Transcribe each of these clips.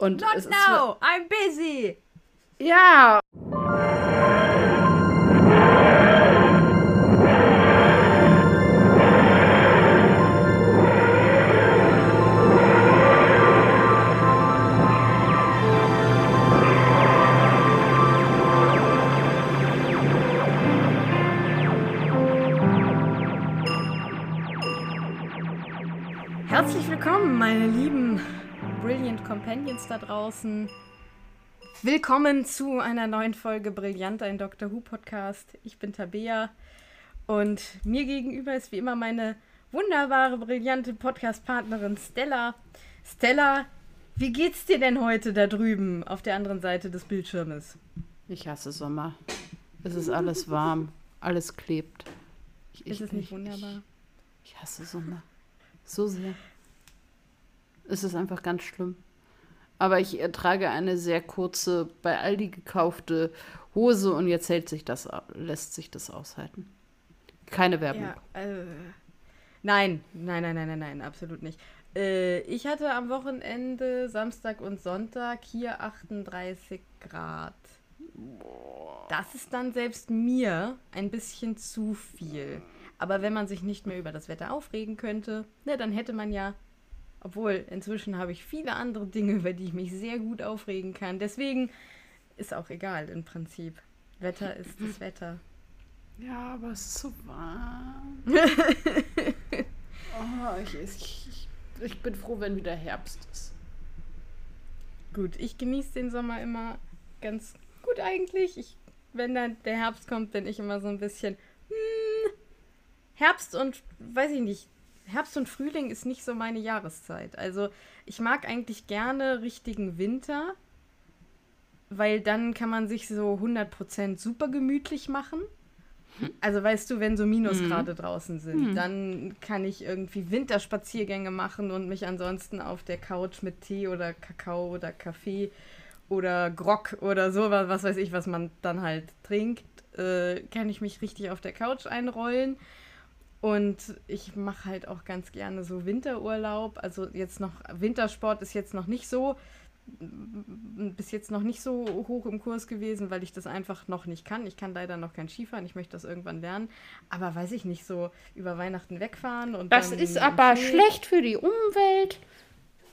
Und Not now, I'm busy. Ja. Draußen. Willkommen zu einer neuen Folge Brillant, ein Doctor Who Podcast. Ich bin Tabea und mir gegenüber ist wie immer meine wunderbare, brillante Podcast-Partnerin Stella. Stella, wie geht's dir denn heute da drüben auf der anderen Seite des Bildschirmes? Ich hasse Sommer. Es ist alles warm, alles klebt. Ich, Ist es nicht ich, wunderbar? Ich, ich hasse Sommer. So sehr. Es ist einfach ganz schlimm. Aber ich trage eine sehr kurze, bei Aldi gekaufte Hose und jetzt hält sich das, lässt sich das aushalten. Keine Werbung. Ja, äh, nein, nein, nein, nein, nein, nein, absolut nicht. Äh, ich hatte am Wochenende, Samstag und Sonntag, hier 38 Grad. Das ist dann selbst mir ein bisschen zu viel. Aber wenn man sich nicht mehr über das Wetter aufregen könnte, ne, dann hätte man ja, obwohl inzwischen habe ich viele andere Dinge, über die ich mich sehr gut aufregen kann. Deswegen ist auch egal im Prinzip. Wetter ist das Wetter. Ja, aber es ist so warm. oh, ich, ich, ich, bin froh, wenn wieder Herbst ist. Gut, ich genieße den Sommer immer ganz gut eigentlich. Ich, wenn dann der Herbst kommt, bin ich immer so ein bisschen. Hm, Herbst und weiß ich nicht. Herbst und Frühling ist nicht so meine Jahreszeit. Also ich mag eigentlich gerne richtigen Winter, weil dann kann man sich so 100% super gemütlich machen. Also weißt du, wenn so Minusgrade draußen sind, Mhm. dann kann ich irgendwie Winterspaziergänge machen und mich ansonsten auf der Couch mit Tee oder Kakao oder Kaffee oder Grog oder sowas, was weiß ich, was man dann halt trinkt, äh, kann ich mich richtig auf der Couch einrollen. Und ich mache halt auch ganz gerne so Winterurlaub. Also jetzt noch, Wintersport ist jetzt noch nicht so, bis jetzt noch nicht so hoch im Kurs gewesen, weil ich das einfach noch nicht kann. Ich kann leider noch kein Skifahren, ich möchte das irgendwann lernen. Aber weiß ich nicht, so über Weihnachten wegfahren und Das ist aber Schnee- schlecht für die Umwelt.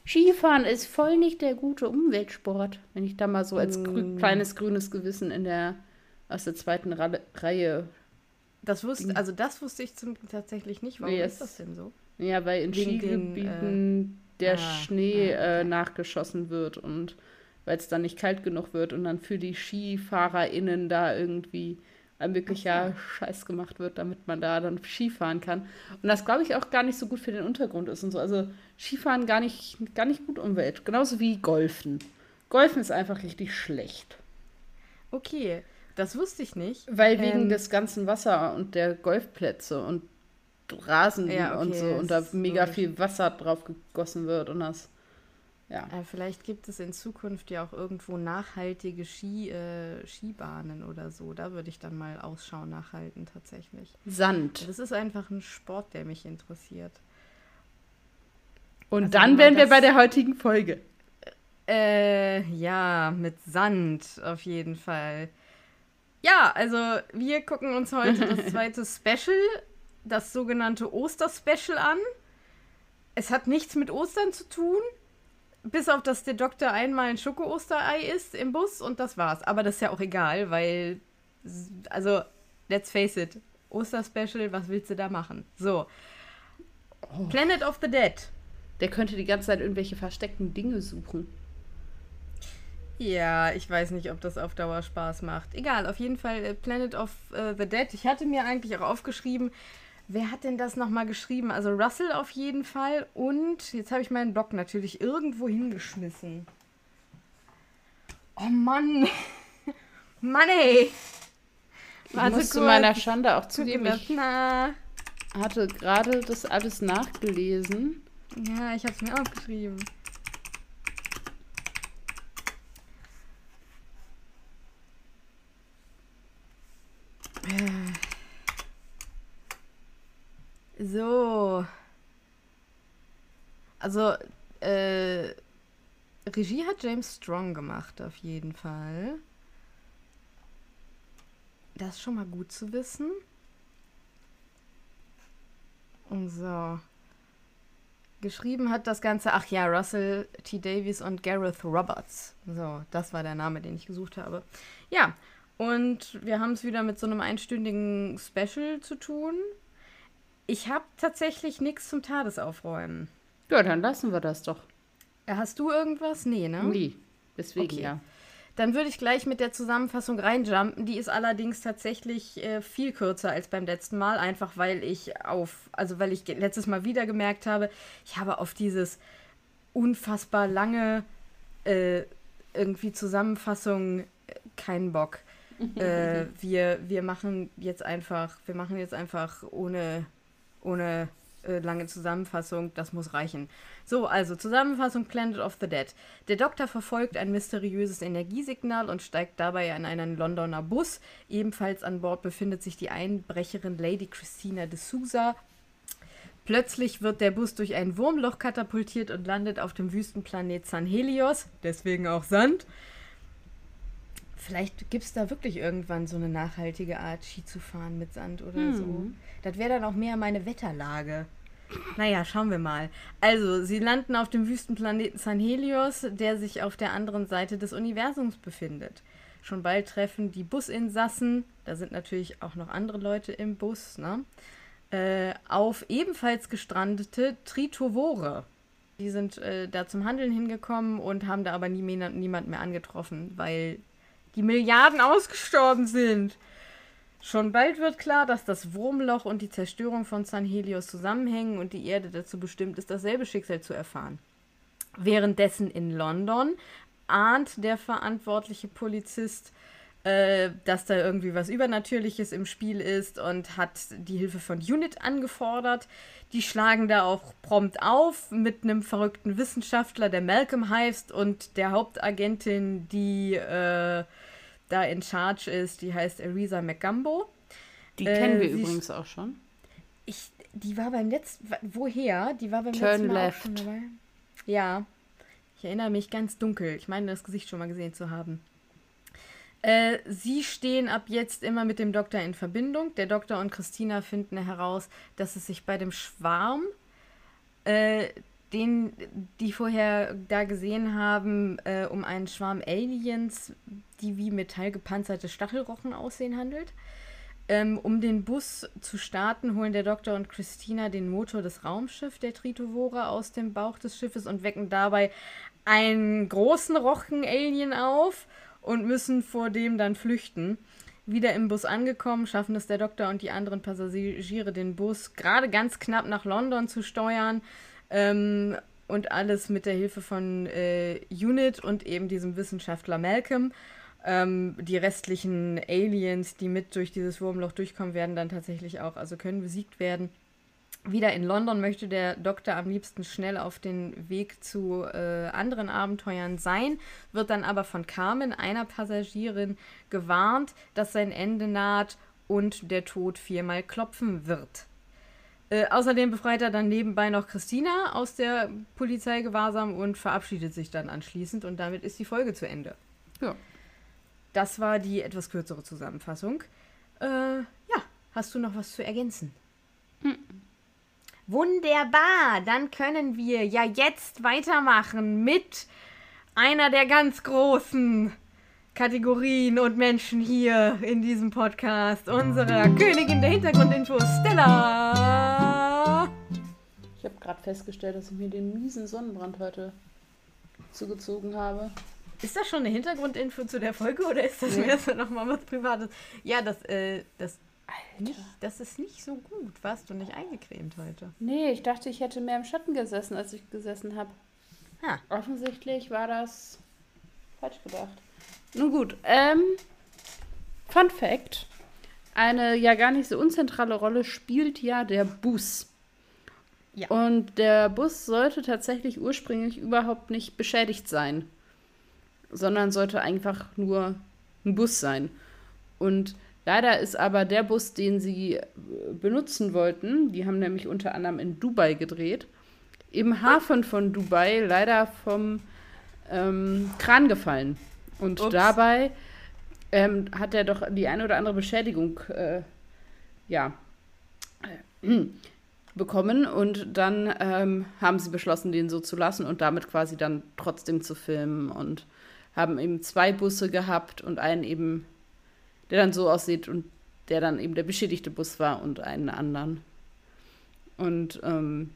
Skifahren ist voll nicht der gute Umweltsport. Wenn ich da mal so als grü Mm. kleines grünes Gewissen in der aus der zweiten Ra Reihe. Das wusste, also das wusste ich zum, tatsächlich nicht. Warum Yes. ist das denn so? Ja, weil in Wegen den, Skigebieten der ah, Schnee ah, okay. äh, nachgeschossen wird und weil es dann nicht kalt genug wird und dann für die SkifahrerInnen da irgendwie ein wirklicher Scheiß gemacht wird, damit man da dann Skifahren kann. Und das glaube ich auch gar nicht so gut für den Untergrund ist und so. Also Skifahren gar nicht, gar nicht gut Umwelt. Genauso wie Golfen. Golfen ist einfach richtig schlecht. Okay, das wusste ich nicht. Weil wegen Ähm, des ganzen Wasser und der Golfplätze und Rasen Ja, okay, und so und da mega logisch. viel Wasser drauf gegossen wird und das. Ja. Äh, vielleicht gibt es in Zukunft ja auch irgendwo nachhaltige Ski, äh, Skibahnen oder so. Da würde ich dann mal Ausschau nachhalten, tatsächlich. Sand. Das ist einfach ein Sport, der mich interessiert. Und Also dann wären wir bei der heutigen Folge. Äh, ja, mit Sand auf jeden Fall. Ja, also wir gucken uns heute das zweite Special, das sogenannte Oster-Special an. Es hat nichts mit Ostern zu tun, bis auf dass der Doktor einmal ein Schoko-Osterei isst im Bus und das war's. Aber das ist ja auch egal, weil, also, let's face it, Oster-Special, was willst du da machen? So. Planet of the Dead. Der könnte die ganze Zeit irgendwelche versteckten Dinge suchen. Ja, ich weiß nicht, ob das auf Dauer Spaß macht. Egal, auf jeden Fall äh, Planet of äh, the Dead. Ich hatte mir eigentlich auch aufgeschrieben, wer hat denn das nochmal geschrieben? Also Russell auf jeden Fall und jetzt habe ich meinen Blog natürlich irgendwo hingeschmissen. Oh Mann. Mann ey. Ich Warte zu meiner Schande auch zugeben, mal, ich hatte gerade das alles nachgelesen. Ja, ich habe es mir aufgeschrieben. So. Also, äh, Regie hat James Strong gemacht, auf jeden Fall. Das ist schon mal gut zu wissen. Und so. Geschrieben hat das Ganze, ach ja, Russell T. Davies und Gareth Roberts. So, das war der Name, den ich gesucht habe. Ja, und wir haben es wieder mit so einem einstündigen Special zu tun. Ich habe tatsächlich nichts zum Tadesaufräumen. Ja, dann lassen wir das doch. Hast du irgendwas? Nee, ne? Nee, deswegen okay. ja. Dann würde ich gleich mit der Zusammenfassung reinjumpen. Die ist allerdings tatsächlich äh, viel kürzer als beim letzten Mal, einfach weil ich auf, also weil ich letztes Mal wieder gemerkt habe, ich habe auf dieses unfassbar lange äh, irgendwie Zusammenfassung äh, keinen Bock. äh, wir, wir machen jetzt einfach, wir machen jetzt einfach ohne, ohne äh, lange Zusammenfassung, das muss reichen. So, also Zusammenfassung Planet of the Dead. Der Doktor verfolgt ein mysteriöses Energiesignal und steigt dabei an einen Londoner Bus. Ebenfalls an Bord befindet sich die Einbrecherin Lady Christina de Souza. Plötzlich wird der Bus durch ein Wurmloch katapultiert und landet auf dem Wüstenplanet San Helios, deswegen auch Sand. Vielleicht gibt es da wirklich irgendwann so eine nachhaltige Art, Ski zu fahren mit Sand oder hm. so. Das wäre dann auch mehr meine Wetterlage. Naja, schauen wir mal. Also, sie landen auf dem Wüstenplaneten San Helios, der sich auf der anderen Seite des Universums befindet. Schon bald treffen die Businsassen, da sind natürlich auch noch andere Leute im Bus, ne? Äh, auf ebenfalls gestrandete Tritovore. Die sind äh, da zum Handeln hingekommen und haben da aber nie mehr, niemand mehr angetroffen, weil die Milliarden ausgestorben sind. Schon bald wird klar, dass das Wurmloch und die Zerstörung von San Helios zusammenhängen und die Erde dazu bestimmt ist, dasselbe Schicksal zu erfahren. Währenddessen in London ahnt der verantwortliche Polizist, äh, dass da irgendwie was Übernatürliches im Spiel ist und hat die Hilfe von Unit angefordert. Die schlagen da auch prompt auf mit einem verrückten Wissenschaftler, der Malcolm heißt, und der Hauptagentin, die äh, da in Charge ist, die heißt Arisa McGumbo. Die äh, kennen wir übrigens auch schon. Ich, die war beim letzten, woher? Die war beim Turn letzten Mal left. auch schon dabei. Ja, ich erinnere mich ganz dunkel. Ich meine, das Gesicht schon mal gesehen zu haben. Äh, sie stehen ab jetzt immer mit dem Doktor in Verbindung. Der Doktor und Christina finden heraus, dass es sich bei dem Schwarm, äh, den die vorher da gesehen haben, äh, um einen Schwarm Aliens, die wie metallgepanzerte Stachelrochen aussehen, handelt. Ähm, um den Bus zu starten, holen der Doktor und Christina den Motor des Raumschiffs der Tritovora aus dem Bauch des Schiffes und wecken dabei einen großen Rochen-Alien auf und müssen vor dem dann flüchten. Wieder im Bus angekommen, schaffen es der Doktor und die anderen Passagiere, den Bus gerade ganz knapp nach London zu steuern. Ähm, und alles mit der Hilfe von äh, Unit und eben diesem Wissenschaftler Malcolm. Ähm, die restlichen Aliens, die mit durch dieses Wurmloch durchkommen, werden dann tatsächlich auch, also können besiegt werden. Wieder in London möchte der Doktor am liebsten schnell auf den Weg zu äh, anderen Abenteuern sein, wird dann aber von Carmen, einer Passagierin, gewarnt, dass sein Ende naht und der Tod viermal klopfen wird. Äh, außerdem befreit er dann nebenbei noch Christina aus der Polizeigewahrsam und verabschiedet sich dann anschließend und damit ist die Folge zu Ende. Ja. Das war die etwas kürzere Zusammenfassung. Äh, ja, hast du noch was zu ergänzen? Mhm. Wunderbar, dann können wir ja jetzt weitermachen mit einer der ganz großen Kategorien und Menschen hier in diesem Podcast, unserer Königin der Hintergrundinfos, Stella. Ich habe gerade festgestellt, dass ich mir den miesen Sonnenbrand heute zugezogen habe. Ist das schon eine Hintergrundinfo zu der Folge oder ist das nee. so nochmal was Privates? Ja, das, äh, das nicht, das ist nicht so gut. Warst du nicht eingecremt heute? Nee, ich dachte, ich hätte mehr im Schatten gesessen, als ich gesessen habe. Ah. Offensichtlich war das falsch gedacht. Nun gut, ähm, Fun Fact. Eine ja gar nicht so unzentrale Rolle spielt ja der Bus. Ja. Und der Bus sollte tatsächlich ursprünglich überhaupt nicht beschädigt sein, sondern sollte einfach nur ein Bus sein. Und Leider ist aber der Bus, den sie äh, benutzen wollten, die haben nämlich unter anderem in Dubai gedreht, im Hafen von Dubai leider vom ähm, Kran gefallen. Und Ups. dabei ähm, hat er doch die eine oder andere Beschädigung, äh, ja, äh, bekommen. Und dann ähm, haben sie beschlossen, den so zu lassen und damit quasi dann trotzdem zu filmen. Und haben eben zwei Busse gehabt und einen eben, der dann so aussieht und der dann eben der beschädigte Bus war und einen anderen. Und ähm,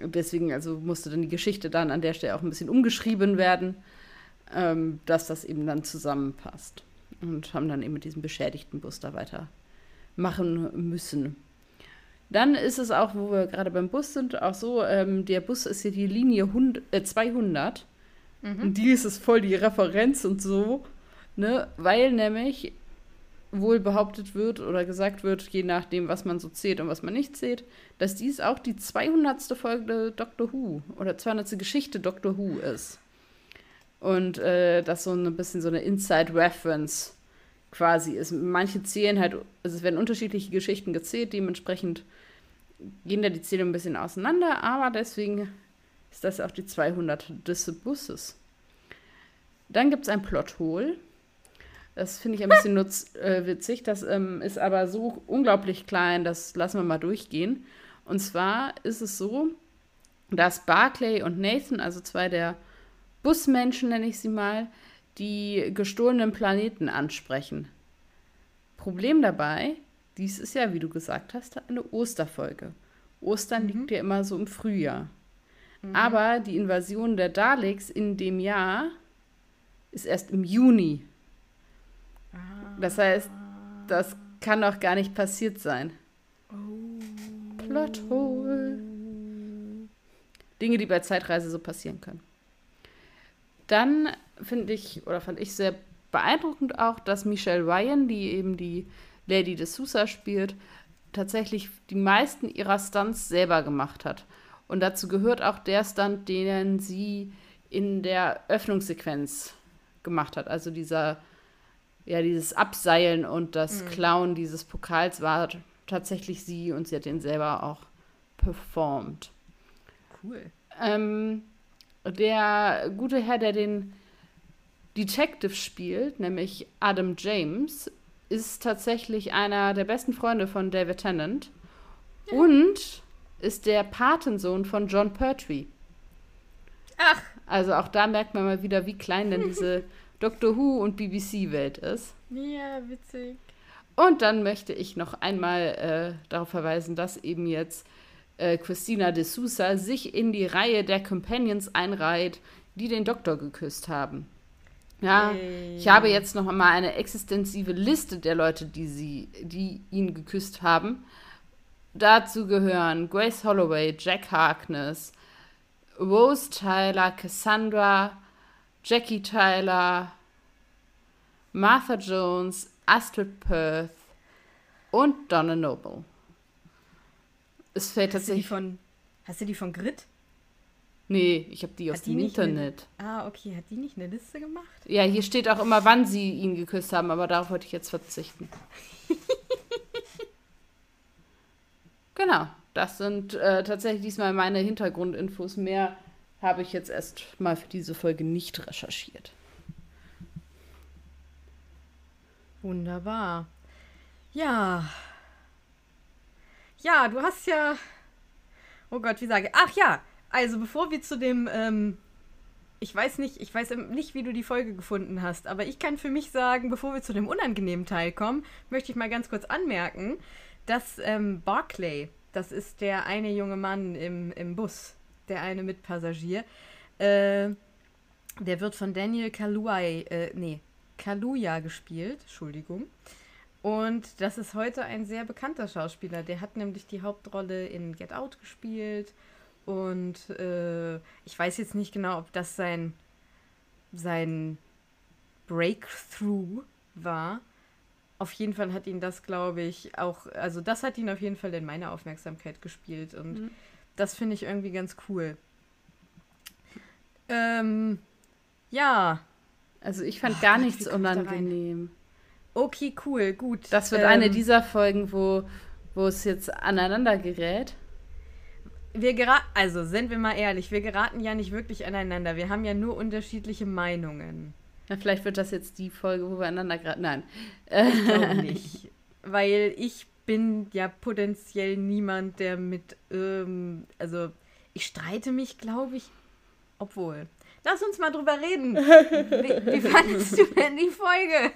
deswegen also musste dann die Geschichte dann an der Stelle auch ein bisschen umgeschrieben werden, ähm, dass das eben dann zusammenpasst. Und haben dann eben mit diesem beschädigten Bus da weiter machen müssen. Dann ist es auch, wo wir gerade beim Bus sind, auch so, ähm, der Bus ist hier die Linie 100, äh, 200. Und die ist es voll die Referenz und so, ne? Weil nämlich wohl behauptet wird oder gesagt wird, je nachdem, was man so zählt und was man nicht zählt, dass dies auch die 200. Folge Doctor Who oder 200. Geschichte Doctor Who ist. Und äh, das so ein bisschen so eine Inside-Reference quasi ist. Manche zählen halt, also es werden unterschiedliche Geschichten gezählt, dementsprechend gehen da die Zählungen ein bisschen auseinander, aber deswegen ist das auch die 200 des Busses. Dann gibt es ein Plothole. Das finde ich ein bisschen nutz, äh, witzig. Das ähm, ist aber so unglaublich klein, das lassen wir mal durchgehen. Und zwar ist es so, dass Barclay und Nathan, also zwei der Busmenschen, nenne ich sie mal, die gestohlenen Planeten ansprechen. Problem dabei, dies ist ja, wie du gesagt hast, eine Osterfolge. Ostern liegt ja immer so im Frühjahr. Aber die Invasion der Daleks in dem Jahr ist erst im Juni. Das heißt, das kann doch gar nicht passiert sein. Plothole. Dinge, die bei Zeitreise so passieren können. Dann finde ich, oder fand ich sehr beeindruckend auch, dass Michelle Ryan, die eben die Lady de Sousa spielt, tatsächlich die meisten ihrer Stunts selber gemacht hat. Und dazu gehört auch der Stunt, den sie in der Öffnungssequenz gemacht hat. Also dieser, ja, dieses Abseilen und das Klauen dieses Pokals war tatsächlich sie und sie hat den selber auch performt. Cool. Ähm, der gute Herr, der den Detective spielt, nämlich Adam James, ist tatsächlich einer der besten Freunde von David Tennant und ist der Patensohn von John Pertwee. Ach, Also auch da merkt man mal wieder, wie klein denn diese Doctor Who und BBC-Welt ist. ja, witzig. Und dann möchte ich noch einmal äh, darauf verweisen, dass eben jetzt äh, Christina de Sousa sich in die Reihe der Companions einreiht, die den Doktor geküsst haben. Ja, Yay. ich habe jetzt noch mal eine existenzive Liste der Leute, die sie, die ihn geküsst haben. Dazu gehören Grace Holloway, Jack Harkness, Rose Tyler, Cassandra, Jackie Tyler, Martha Jones, Astrid Perth und Donna Noble. Es fällt Hast du die tatsächlich. von, hast du die von Grit? Nee, ich habe die Hat aus die dem nicht eine- Internet. Ah, okay. Hat die nicht eine Liste gemacht? Ja, hier steht auch immer, wann sie ihn geküsst haben, aber darauf wollte ich jetzt verzichten. genau, das sind äh, tatsächlich diesmal meine Hintergrundinfos. Mehr habe ich jetzt erst mal für diese Folge nicht recherchiert. Wunderbar. Ja. Ja, du hast ja. Oh Gott, wie sage ich? Ach ja, also bevor wir zu dem. Ähm, ich weiß nicht, ich weiß nicht, wie du die Folge gefunden hast, aber ich kann für mich sagen, bevor wir zu dem unangenehmen Teil kommen, möchte ich mal ganz kurz anmerken, dass ähm, Barclay, das ist der eine junge Mann im, im Bus, der eine Mitpassagier, äh, der wird von Daniel Kaluuya, äh, nee, Kaluuya gespielt, Entschuldigung. Und das ist heute ein sehr bekannter Schauspieler. Der hat nämlich die Hauptrolle in Get Out gespielt. Und äh, ich weiß jetzt nicht genau, ob das sein, sein Breakthrough war. Auf jeden Fall hat ihn das, glaube ich, auch, also das hat ihn auf jeden Fall in meine Aufmerksamkeit gespielt. Und Mhm. das finde ich irgendwie ganz cool. Ähm, ja, Also ich fand Oh gar Gott, nichts unangenehm. Okay, cool, gut. Das wird Ähm, eine dieser Folgen, wo, wo es jetzt aneinander gerät. wir geraten, also sind wir mal ehrlich, wir geraten ja nicht wirklich aneinander. Wir haben ja nur unterschiedliche Meinungen. Na, vielleicht wird das jetzt die Folge, wo wir aneinander geraten. Nein. Ich glaube nicht. Weil ich bin ja potenziell niemand, der mit, ähm, also ich streite mich, glaube ich, obwohl. Lass uns mal drüber reden. Wie, wie fandest du denn die Folge?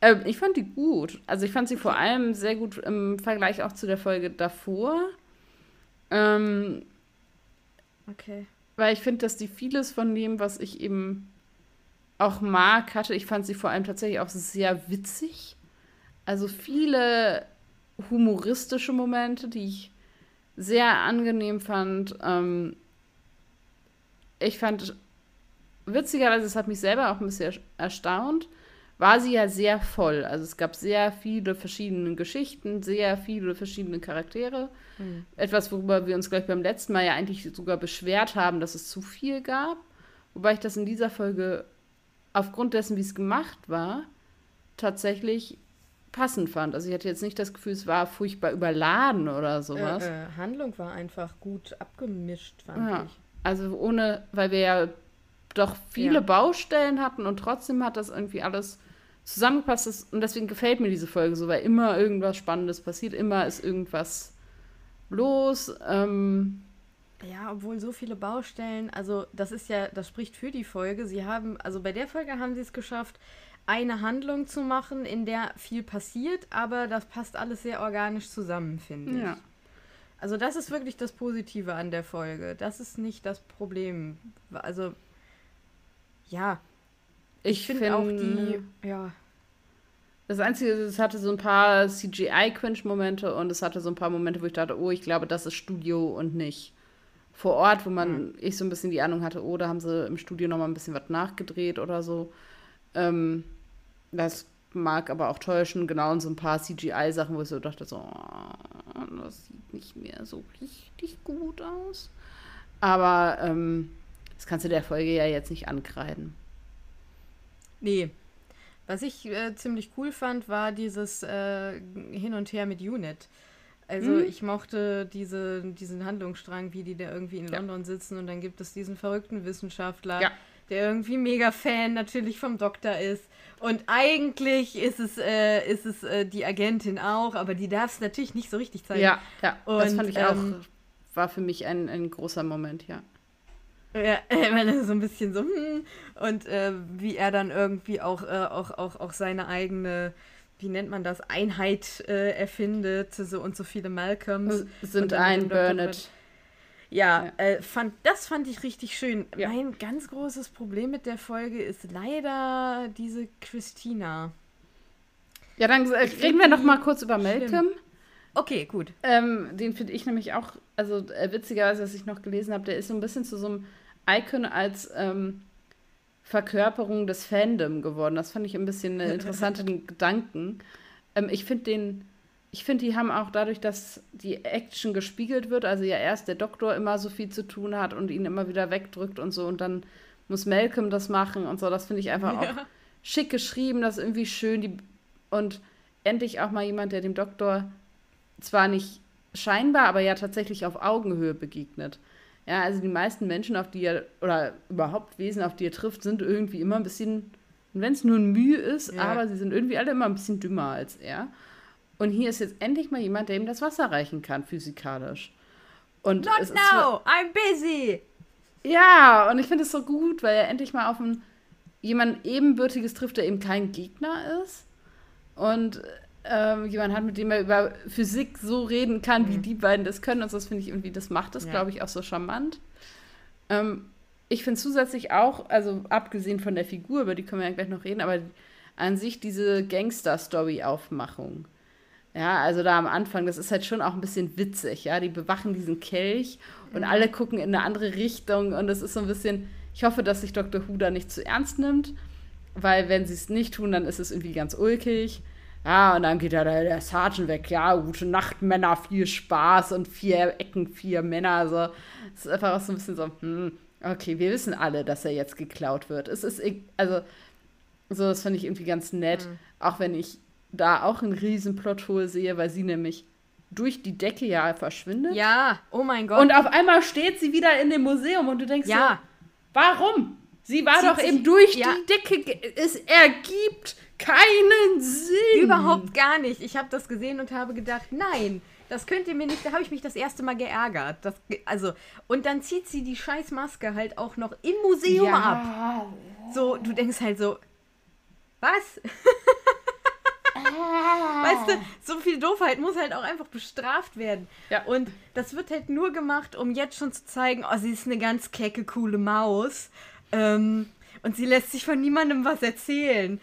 Ähm, ich fand die gut. Also ich fand sie vor allem sehr gut im Vergleich auch zu der Folge davor. Ähm, okay. Weil ich finde, dass die vieles von dem, was ich eben auch mag, hatte. Ich fand sie vor allem tatsächlich auch sehr witzig. Also viele humoristische Momente, die ich sehr angenehm fand. Ähm, ich fand, witzigerweise, es hat mich selber auch ein bisschen erstaunt, war sie ja sehr voll. Also es gab sehr viele verschiedene Geschichten, sehr viele verschiedene Charaktere. Mhm. Etwas, worüber wir uns gleich beim letzten Mal ja eigentlich sogar beschwert haben, dass es zu viel gab. Wobei ich das in dieser Folge aufgrund dessen, wie es gemacht war, tatsächlich passend fand. Also ich hatte jetzt nicht das Gefühl, es war furchtbar überladen oder sowas. Äh, äh, Handlung war einfach gut abgemischt, fand ja. ich. Also ohne, weil wir ja doch viele ja. Baustellen hatten und trotzdem hat das irgendwie alles zusammengepasst. Und deswegen gefällt mir diese Folge so, weil immer irgendwas Spannendes passiert, immer ist irgendwas los. Ähm, ja, obwohl so viele Baustellen, also das ist ja, das spricht für die Folge. Sie haben, also bei der Folge haben sie es geschafft, eine Handlung zu machen, in der viel passiert, aber das passt alles sehr organisch zusammen, finde ich. Ja. Also das ist wirklich das Positive an der Folge. Das ist nicht das Problem. Also ja, ich, finde find auch die, ja. Das Einzige, es hatte so ein paar CGI-Quench-Momente und es hatte so ein paar Momente, wo ich dachte, oh, ich glaube, das ist Studio und nicht vor Ort, wo man, mhm. ich so ein bisschen die Ahnung hatte, oh, da haben sie im Studio nochmal ein bisschen was nachgedreht oder so. Ähm, das mag aber auch täuschen, genau, und so ein paar CGI-Sachen, wo ich so dachte, so, oh, das sieht nicht mehr so richtig gut aus. Aber ähm, das kannst du der Folge ja jetzt nicht ankreiden. Nee. Was ich äh, ziemlich cool fand, war dieses äh, Hin und Her mit Unit. Also mhm. ich mochte diese, diesen Handlungsstrang, wie die da irgendwie in ja. London sitzen und dann gibt es diesen verrückten Wissenschaftler, ja. der irgendwie mega Fan natürlich vom Doktor ist. Und eigentlich ist es, äh, ist es äh, die Agentin auch, aber die darf es natürlich nicht so richtig zeigen. Ja, ja. Und, das fand ich auch, ähm, war für mich ein, ein großer Moment, ja. Ja, äh, so ein bisschen so, hm, und äh, wie er dann irgendwie auch, äh, auch, auch, auch seine eigene wie nennt man das, Einheit äh, erfindet, so und so viele Malcolms. Sind ein Burnett. Ja, ja. Äh, fand, das fand ich richtig schön. Ja. Mein ganz großes Problem mit der Folge ist leider diese Christina. Ja, dann äh, reden wir noch mal kurz über Malcolm. Schlimm. Okay, gut. Ähm, den finde ich nämlich auch, also äh, witzigerweise, was ich noch gelesen habe, der ist so ein bisschen zu so einem Icon als ähm, Verkörperung des Fandom geworden. Das fand ich ein bisschen einen interessanten Gedanken. Ähm, ich finde den, ich finde, die haben auch dadurch, dass die Action gespiegelt wird, also ja erst der Doktor immer so viel zu tun hat und ihn immer wieder wegdrückt und so und dann muss Malcolm das machen und so. Das finde ich einfach ja. auch schick geschrieben, das ist irgendwie schön. Die, und endlich auch mal jemand, der dem Doktor zwar nicht scheinbar, aber ja tatsächlich auf Augenhöhe begegnet. Ja, also die meisten Menschen, auf die er, oder überhaupt Wesen, auf die er trifft, sind irgendwie immer ein bisschen, wenn es nur ein Mühe ist, ja. aber sie sind irgendwie alle immer ein bisschen dümmer als er. Und hier ist jetzt endlich mal jemand, der ihm das Wasser reichen kann, physikalisch. Und Not now, I'm busy. Ja, und ich finde es so gut, weil er endlich mal auf einen, jemand ebenbürtiges trifft, der eben kein Gegner ist. Und ähm, jemand hat, mit dem er über Physik so reden kann, mhm. wie die beiden das können. Und das finde ich irgendwie, das macht es, ja. glaube ich, auch so charmant. Ähm, ich finde zusätzlich auch, also abgesehen von der Figur, über die können wir ja gleich noch reden, aber an sich diese Gangster-Story-Aufmachung. Ja, also da am Anfang, das ist halt schon auch ein bisschen witzig, ja. Die bewachen diesen Kelch und mhm. alle gucken in eine andere Richtung und es ist so ein bisschen, ich hoffe, dass sich Dr. Who da nicht zu ernst nimmt, weil wenn sie es nicht tun, dann ist es irgendwie ganz ulkig. Ja, und dann geht ja der, der Sergeant weg. Ja, gute Nacht, Männer, viel Spaß und vier Ecken, vier Männer. Also, es ist einfach so ein bisschen so, hm, okay, wir wissen alle, dass er jetzt geklaut wird. Es ist, also, so, das finde ich irgendwie ganz nett. Mhm. Auch wenn ich da auch einen riesen Plothole sehe, weil sie nämlich durch die Decke ja verschwindet. Ja, oh mein Gott. Und auf einmal steht sie wieder in dem Museum und du denkst ja. so, warum? Sie war Zieht doch eben durch ja. die Decke. Es ergibt keinen Sinn. Überhaupt gar nicht. Ich habe das gesehen und habe gedacht, nein, das könnt ihr mir nicht. Da habe ich mich das erste Mal geärgert. Das, also, und dann zieht sie die scheiß Maske halt auch noch im Museum ab. ja. So, du denkst halt so, was? Weißt du, so viel Doofheit muss halt auch einfach bestraft werden. Ja. Und das wird halt nur gemacht, um jetzt schon zu zeigen, oh, sie ist eine ganz kecke, coole Maus. Ähm, und sie lässt sich von niemandem was erzählen.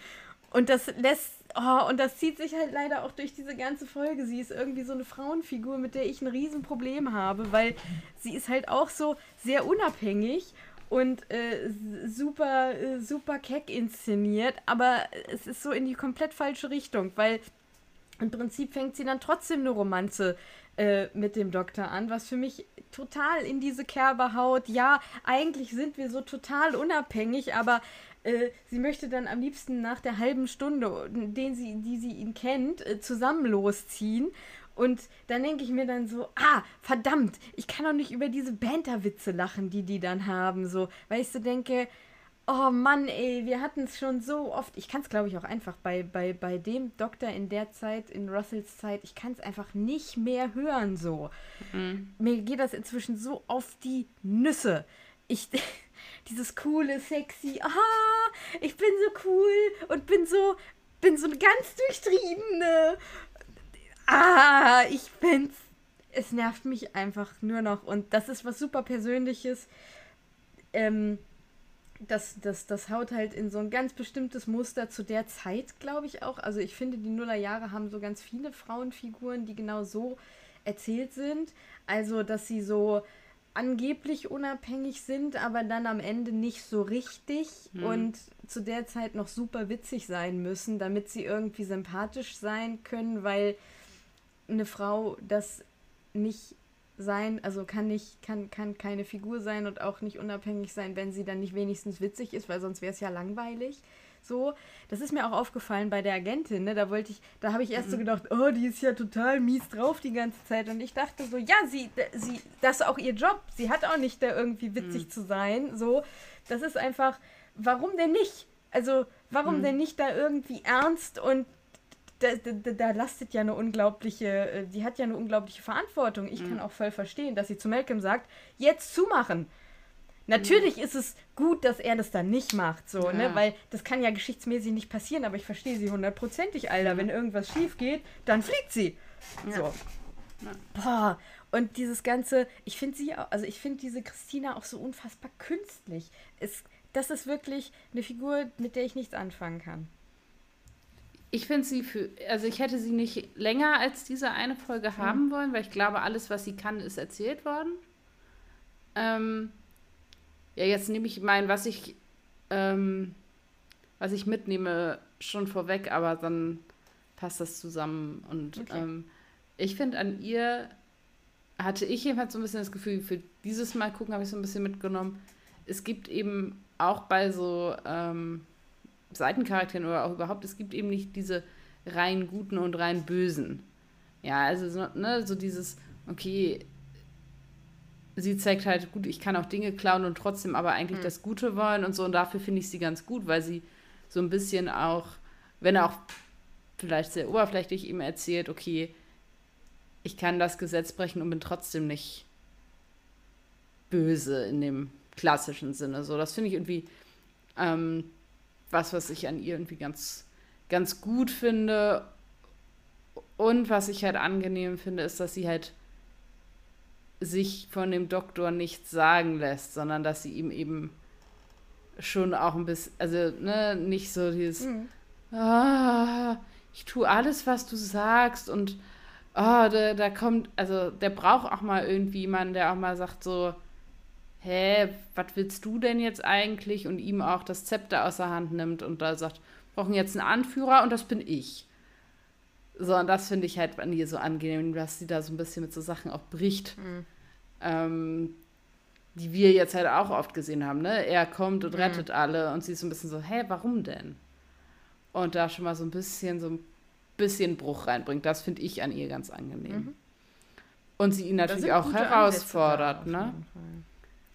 Und das lässt, oh, und das zieht sich halt leider auch durch diese ganze Folge. Sie ist irgendwie so eine Frauenfigur, mit der ich ein Riesenproblem habe, weil sie ist halt auch so sehr unabhängig und äh, super, äh, super keck inszeniert, aber es ist so in die komplett falsche Richtung, weil im Prinzip fängt sie dann trotzdem eine Romanze äh, mit dem Doktor an, was für mich total in diese Kerbe haut. Ja, eigentlich sind wir so total unabhängig, aber äh, sie möchte dann am liebsten nach der halben Stunde, den sie, die sie ihn kennt, äh, zusammen losziehen. Und dann denke ich mir dann so, ah, verdammt, ich kann doch nicht über diese Banterwitze lachen, die die dann haben, so, weil ich so denke, oh Mann, ey, wir hatten es schon so oft, ich kann es glaube ich auch einfach bei, bei, bei dem Doktor in der Zeit, in Russells Zeit, ich kann es einfach nicht mehr hören, so. Mir geht das inzwischen so auf die Nüsse. Ich, dieses coole, sexy, aha, ich bin so cool und bin so, bin so eine ganz durchtriebene. Ah, ich bin's. Es nervt mich einfach nur noch. Und das ist was super Persönliches. Ähm, das, das, das haut halt in so ein ganz bestimmtes Muster zu der Zeit, glaube ich auch. Also ich finde, die Nullerjahre haben so ganz viele Frauenfiguren, die genau so erzählt sind. Also, dass sie so angeblich unabhängig sind, aber dann am Ende nicht so richtig und zu der Zeit noch super witzig sein müssen, damit sie irgendwie sympathisch sein können, weil eine Frau das nicht sein, also kann nicht, kann, kann keine Figur sein und auch nicht unabhängig sein, wenn sie dann nicht wenigstens witzig ist, weil sonst wäre es ja langweilig. So, das ist mir auch aufgefallen bei der Agentin, ne? Da wollte ich, da habe ich erst so gedacht, oh, die ist ja total mies drauf die ganze Zeit. Und ich dachte so, ja, sie, sie, das ist auch ihr Job. Sie hat auch nicht da irgendwie witzig zu sein. So, das ist einfach, warum denn nicht? Also, warum denn nicht da irgendwie ernst und da, da, da lastet ja eine unglaubliche, äh, die hat ja eine unglaubliche Verantwortung. Ich kann auch voll verstehen, dass sie zu Malcolm sagt, jetzt zumachen. Natürlich ist es gut, dass er das dann nicht macht, so, ne? Ja. Weil das kann ja geschichtsmäßig nicht passieren, aber ich verstehe sie hundertprozentig, Alter. Wenn irgendwas schief geht, dann fliegt sie. So. Boah. Und dieses ganze, ich finde sie auch, also ich finde diese Christina auch so unfassbar künstlich. Es, das ist wirklich eine Figur, mit der ich nichts anfangen kann. Ich finde sie für, also ich hätte sie nicht länger als diese eine Folge haben wollen, weil ich glaube, alles, was sie kann, ist erzählt worden. Ähm, ja, jetzt nehme ich mein, was ich, ähm, was ich mitnehme, schon vorweg, aber dann passt das zusammen. Und Okay. ähm, ich finde an ihr hatte ich jedenfalls so ein bisschen das Gefühl, für dieses Mal gucken habe ich so ein bisschen mitgenommen. Es gibt eben auch bei so ähm, Seitencharakteren oder auch überhaupt, es gibt eben nicht diese rein guten und rein bösen. Ja, also so, ne, so dieses, okay, sie zeigt halt, gut, ich kann auch Dinge klauen und trotzdem aber eigentlich das Gute wollen und so. Und dafür finde ich sie ganz gut, weil sie so ein bisschen auch, wenn auch vielleicht sehr oberflächlich ihm erzählt, okay, ich kann das Gesetz brechen und bin trotzdem nicht böse in dem klassischen Sinne. So, das finde ich irgendwie ähm, was, was ich an ihr irgendwie ganz, ganz gut finde. Und was ich halt angenehm finde, ist, dass sie halt sich von dem Doktor nichts sagen lässt, sondern dass sie ihm eben schon auch ein bisschen, also ne, nicht so dieses, ah, ich tue alles, was du sagst und ah, da, da kommt, also der braucht auch mal irgendwie jemanden, der auch mal sagt so, hä, was willst du denn jetzt eigentlich? Und ihm auch das Zepter aus der Hand nimmt und da sagt, wir brauchen jetzt einen Anführer und das bin ich. So, und das finde ich halt an ihr so angenehm, dass sie da so ein bisschen mit so Sachen auch bricht. Ähm, die wir jetzt halt auch oft gesehen haben, ne? Er kommt und rettet alle und sie ist so ein bisschen so, hä, warum denn? Und da schon mal so ein bisschen, so ein bisschen Bruch reinbringt. Das finde ich an ihr ganz angenehm. Und sie ihn natürlich auch herausfordert, ne?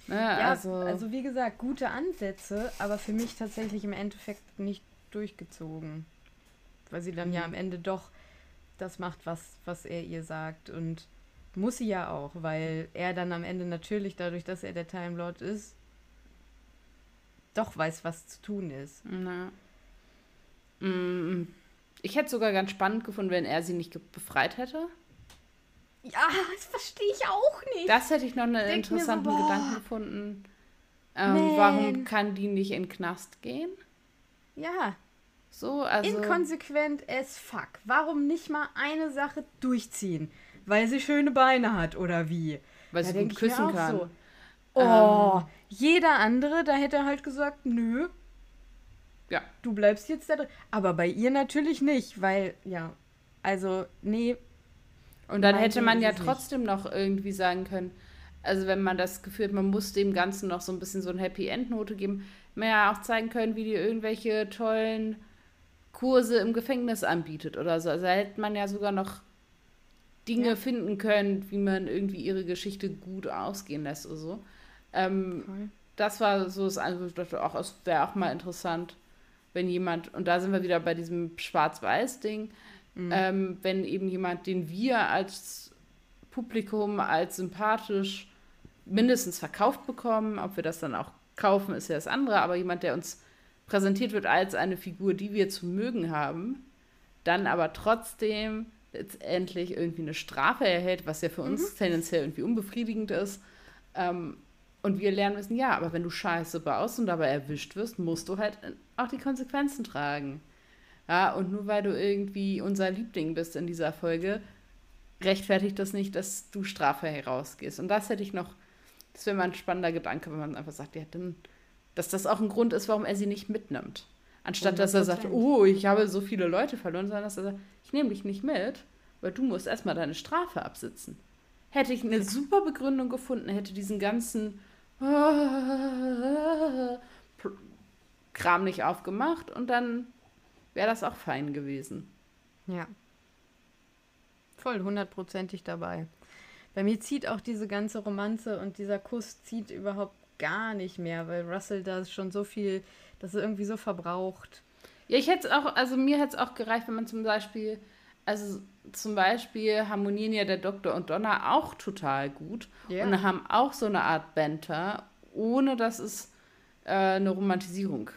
ne? Ja, also, also wie gesagt, gute Ansätze, aber für mich tatsächlich im Endeffekt nicht durchgezogen. Weil sie dann mhm. ja am Ende doch das macht, was, was er ihr sagt. Und muss sie ja auch, weil er dann am Ende natürlich, dadurch, dass er der Time Lord ist, doch weiß, was zu tun ist. Na. Mm, ich hätte sogar ganz spannend gefunden, wenn er sie nicht befreit hätte. Ja, das verstehe ich auch nicht. Das hätte ich noch einen interessanten so, Gedanken gefunden. Ähm, warum kann die nicht in den Knast gehen? Ja. So, also. Inkonsequent as fuck. Warum nicht mal eine Sache durchziehen? Weil sie schöne Beine hat oder wie? Weil da sie gut küssen kann. So. Oh, ähm. jeder andere, da hätte er halt gesagt, nö. Ja. Du bleibst jetzt da drin. Aber bei ihr natürlich nicht, weil, ja, also, nee. Und dann hätte man ja trotzdem nicht. noch irgendwie sagen können, also wenn man das Gefühl hat, man muss dem Ganzen noch so ein bisschen so ein Happy End Note geben, man ja auch zeigen können, wie die irgendwelche tollen Kurse im Gefängnis anbietet oder so. Also da hätte man ja sogar noch Dinge ja. finden können, wie man irgendwie ihre Geschichte gut ausgehen lässt oder so. Ähm, okay. Das war so das Einzige, ich dachte auch, es wäre auch mal interessant, wenn jemand, und da sind wir wieder bei diesem Schwarz-Weiß-Ding, mhm. ähm, wenn eben jemand, den wir als Publikum als sympathisch mindestens verkauft bekommen, ob wir das dann auch kaufen, ist ja das andere, aber jemand, der uns präsentiert wird als eine Figur, die wir zu mögen haben, dann aber trotzdem letztendlich irgendwie eine Strafe erhält, was ja für uns mhm. tendenziell irgendwie unbefriedigend ist. Ähm, und wir lernen müssen, ja, aber wenn du scheiße baust und dabei erwischt wirst, musst du halt auch die Konsequenzen tragen. Ja, und nur weil du irgendwie unser Liebling bist in dieser Folge, rechtfertigt das nicht, dass du Strafe herausgehst. Und das hätte ich noch, das wäre mal ein spannender Gedanke, wenn man einfach sagt, ja, dann, dass das auch ein Grund ist, warum er sie nicht mitnimmt. Anstatt 100%. dass er sagt, oh, ich habe so viele Leute verloren, sondern dass er sagt, ich nehme dich nicht mit, weil du musst erstmal deine Strafe absitzen. Hätte ich eine super Begründung gefunden, hätte diesen ganzen Kram nicht aufgemacht und dann wäre das auch fein gewesen. Ja. Voll hundertprozentig dabei. Bei mir zieht auch diese ganze Romanze und dieser Kuss zieht überhaupt gar nicht mehr, weil Russell da schon so viel, das ist irgendwie so verbraucht. Ja, ich hätte es auch, also mir hätte es auch gereicht, wenn man zum Beispiel, also zum Beispiel harmonieren ja der Doktor und Donna auch total gut yeah. und haben auch so eine Art Banter, ohne dass es äh, eine Romantisierung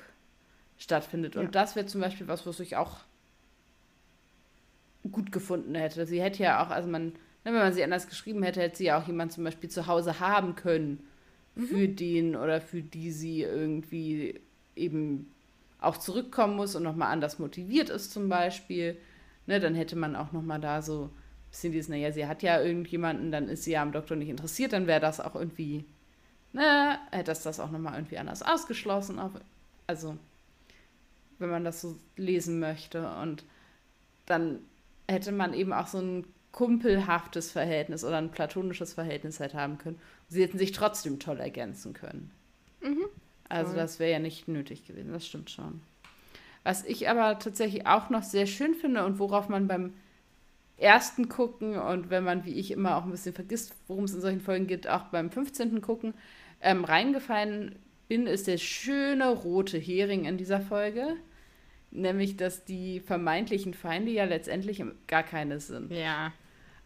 stattfindet. Und ja. das wäre zum Beispiel was, was ich auch gut gefunden hätte. Sie hätte ja auch, also man, ne, wenn man sie anders geschrieben hätte, hätte sie ja auch jemand zum Beispiel zu Hause haben können, mhm. für den oder für die sie irgendwie eben auch zurückkommen muss und nochmal anders motiviert ist zum Beispiel. Ne, dann hätte man auch nochmal da so ein bisschen dieses, naja, sie hat ja irgendjemanden, dann ist sie ja am Doktor nicht interessiert, dann wäre das auch irgendwie, ne, hätte das das auch nochmal irgendwie anders ausgeschlossen. Also, wenn man das so lesen möchte. Und dann hätte man eben auch so ein kumpelhaftes Verhältnis oder ein platonisches Verhältnis halt haben können. Sie hätten sich trotzdem toll ergänzen können. Mhm. Also das wäre ja nicht nötig gewesen, das stimmt schon. Was ich aber tatsächlich auch noch sehr schön finde und worauf man beim ersten gucken und wenn man, wie ich immer auch ein bisschen vergisst, worum es in solchen Folgen geht, auch beim 15. gucken, ähm, reingefallen bin, ist der schöne rote Hering in dieser Folge. Nämlich, dass die vermeintlichen Feinde ja letztendlich gar keine sind. Ja.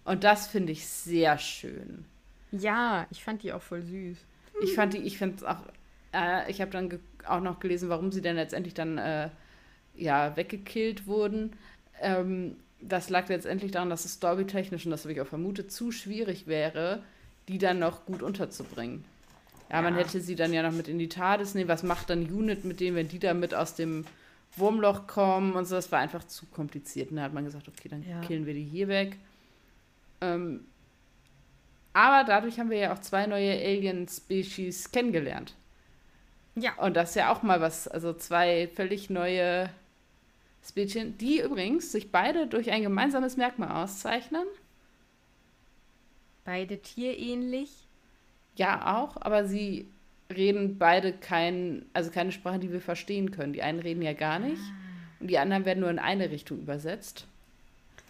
Und das finde ich sehr schön. Ja, ich fand die auch voll süß. Ich fand die, ich finde es auch, äh, ich habe dann auch noch gelesen, warum sie denn letztendlich dann äh, ja, weggekillt wurden. Ähm, das lag letztendlich daran, dass es storytechnisch, und das habe ich auch vermutet, zu schwierig wäre, die dann noch gut unterzubringen. Ja, ja, man hätte sie dann ja noch mit in die TARDIS nehmen. Was macht dann Unit mit denen, wenn die da mit aus dem Wurmloch kommen und so. Das war einfach zu kompliziert. Und da hat man gesagt, okay, dann ja. killen wir die hier weg. Ähm, aber dadurch haben wir ja auch zwei neue Alien-Species kennengelernt. Ja. Und das ist ja auch mal was, also zwei völlig neue Species, die übrigens sich beide durch ein gemeinsames Merkmal auszeichnen. Beide tierähnlich? Ja, auch, aber sie reden beide kein, also keine Sprache, die wir verstehen können. Die einen reden ja gar nicht ah. und die anderen werden nur in eine Richtung übersetzt.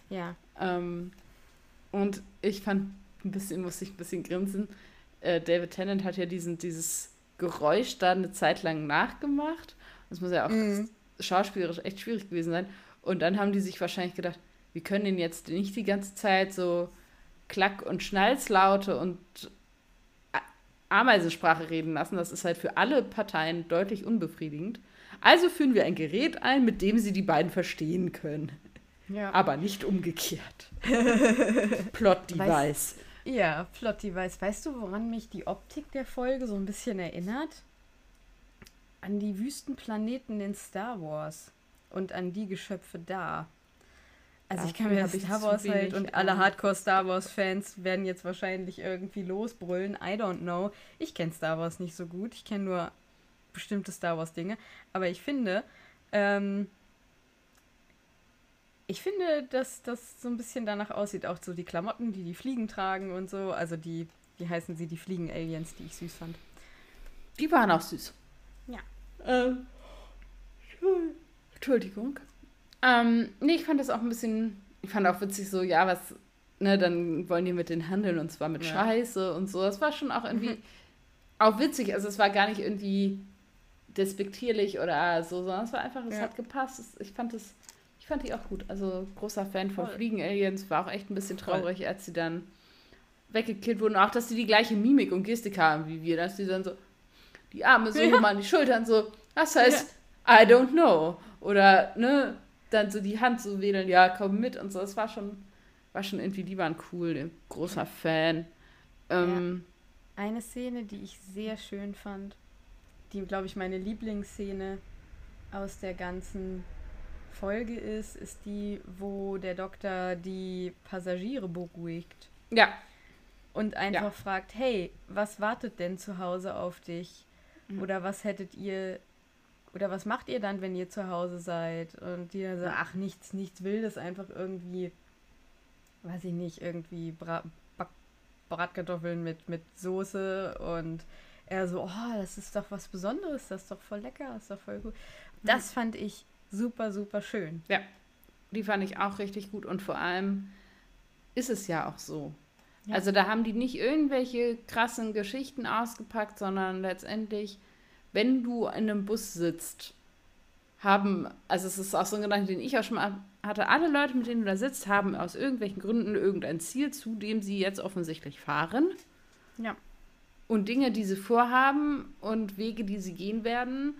Ja. Ähm, und ich fand ein bisschen, musste ich ein bisschen grinsen. Äh, David Tennant hat ja diesen, dieses Geräusch da eine Zeit lang nachgemacht. Das muss ja auch mm. schauspielerisch echt schwierig gewesen sein. Und dann haben die sich wahrscheinlich gedacht, wir können den jetzt nicht die ganze Zeit so Klack- und Schnalzlaute und Ameisensprache reden lassen. Das ist halt für alle Parteien deutlich unbefriedigend. Also führen wir ein Gerät ein, mit dem sie die beiden verstehen können. Ja. Aber nicht umgekehrt. Plot-Device. Ja, Plot-Device. Weißt du, woran mich die Optik der Folge so ein bisschen erinnert? An die Wüstenplaneten in Star Wars und an die Geschöpfe da. Also Ach, ich kann mir das Star Wars halt und alle Hardcore Star Wars Fans werden jetzt wahrscheinlich irgendwie losbrüllen. I don't know. Ich kenne Star Wars nicht so gut. Ich kenne nur bestimmte Star Wars Dinge. Aber ich finde, ähm, ich finde, dass das so ein bisschen danach aussieht. Auch so die Klamotten, die die Fliegen tragen und so. Also die, wie heißen sie, die Fliegen-Aliens, die ich süß fand. Die waren auch süß. Ja. Ähm, Entschuldigung. Ähm, nee, ich fand das auch ein bisschen, ich fand auch witzig so, ja, was, ne, dann wollen die mit den handeln und zwar mit ja. Scheiße und so. Das war schon auch irgendwie mhm. auch witzig. Also es war gar nicht irgendwie despektierlich oder so, sondern es war einfach, es ja. hat gepasst. Ich fand es, ich fand die auch gut. Also großer Fan von Fliegen-Aliens, war auch echt ein bisschen traurig, Voll. als sie dann weggekillt wurden. Auch, dass sie die gleiche Mimik und Gestik haben wie wir, dass sie dann so die Arme so ja. nochmal an die Schultern so, das heißt, ja. I don't know. Oder, ne, dann so die Hand so wedeln, ja, komm mit und so. Das war schon, war schon irgendwie, die waren cool, großer Fan. Ähm, ja. Eine Szene, die ich sehr schön fand, die, glaube ich, meine Lieblingsszene aus der ganzen Folge ist, ist die, wo der Doktor die Passagiere beruhigt. Ja. Und einfach ja. fragt, hey, was wartet denn zu Hause auf dich? Mhm. Oder was hättet ihr oder was macht ihr dann, wenn ihr zu Hause seid? Und die dann so, ach, nichts, nichts Wildes, einfach irgendwie, weiß ich nicht, irgendwie Bra Back Bratkartoffeln mit, mit Soße und er so, oh, das ist doch was Besonderes, das ist doch voll lecker, das ist doch voll gut. Das fand ich super, super schön. Ja, die fand ich auch richtig gut und vor allem ist es ja auch so. Ja. Also da haben die nicht irgendwelche krassen Geschichten ausgepackt, sondern letztendlich wenn du in einem Bus sitzt, haben, also es ist auch so ein Gedanke, den ich auch schon mal hatte, alle Leute, mit denen du da sitzt, haben aus irgendwelchen Gründen irgendein Ziel, zu dem sie jetzt offensichtlich fahren. Ja. Und Dinge, die sie vorhaben und Wege, die sie gehen werden.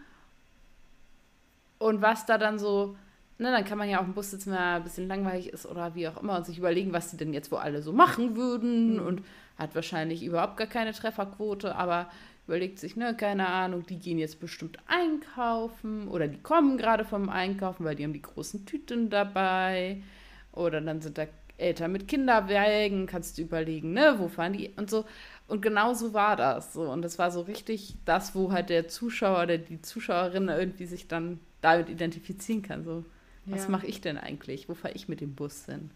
Und was da dann so, ne, dann kann man ja auch im Bus sitzen, wenn er ein bisschen langweilig ist oder wie auch immer und sich überlegen, was sie denn jetzt wo alle so machen würden. Mhm. Und hat wahrscheinlich überhaupt gar keine Trefferquote, aber überlegt sich, ne, keine Ahnung, die gehen jetzt bestimmt einkaufen oder die kommen gerade vom Einkaufen, weil die haben die großen Tüten dabei. Oder dann sind da Eltern mit Kinderwägen, kannst du überlegen, ne, wo fahren die und so. Und genau so war das. So. Und das war so richtig das, wo halt der Zuschauer oder die Zuschauerin irgendwie sich dann damit identifizieren kann. So, ja. was mache ich denn eigentlich? Wo fahre ich mit dem Bus hin?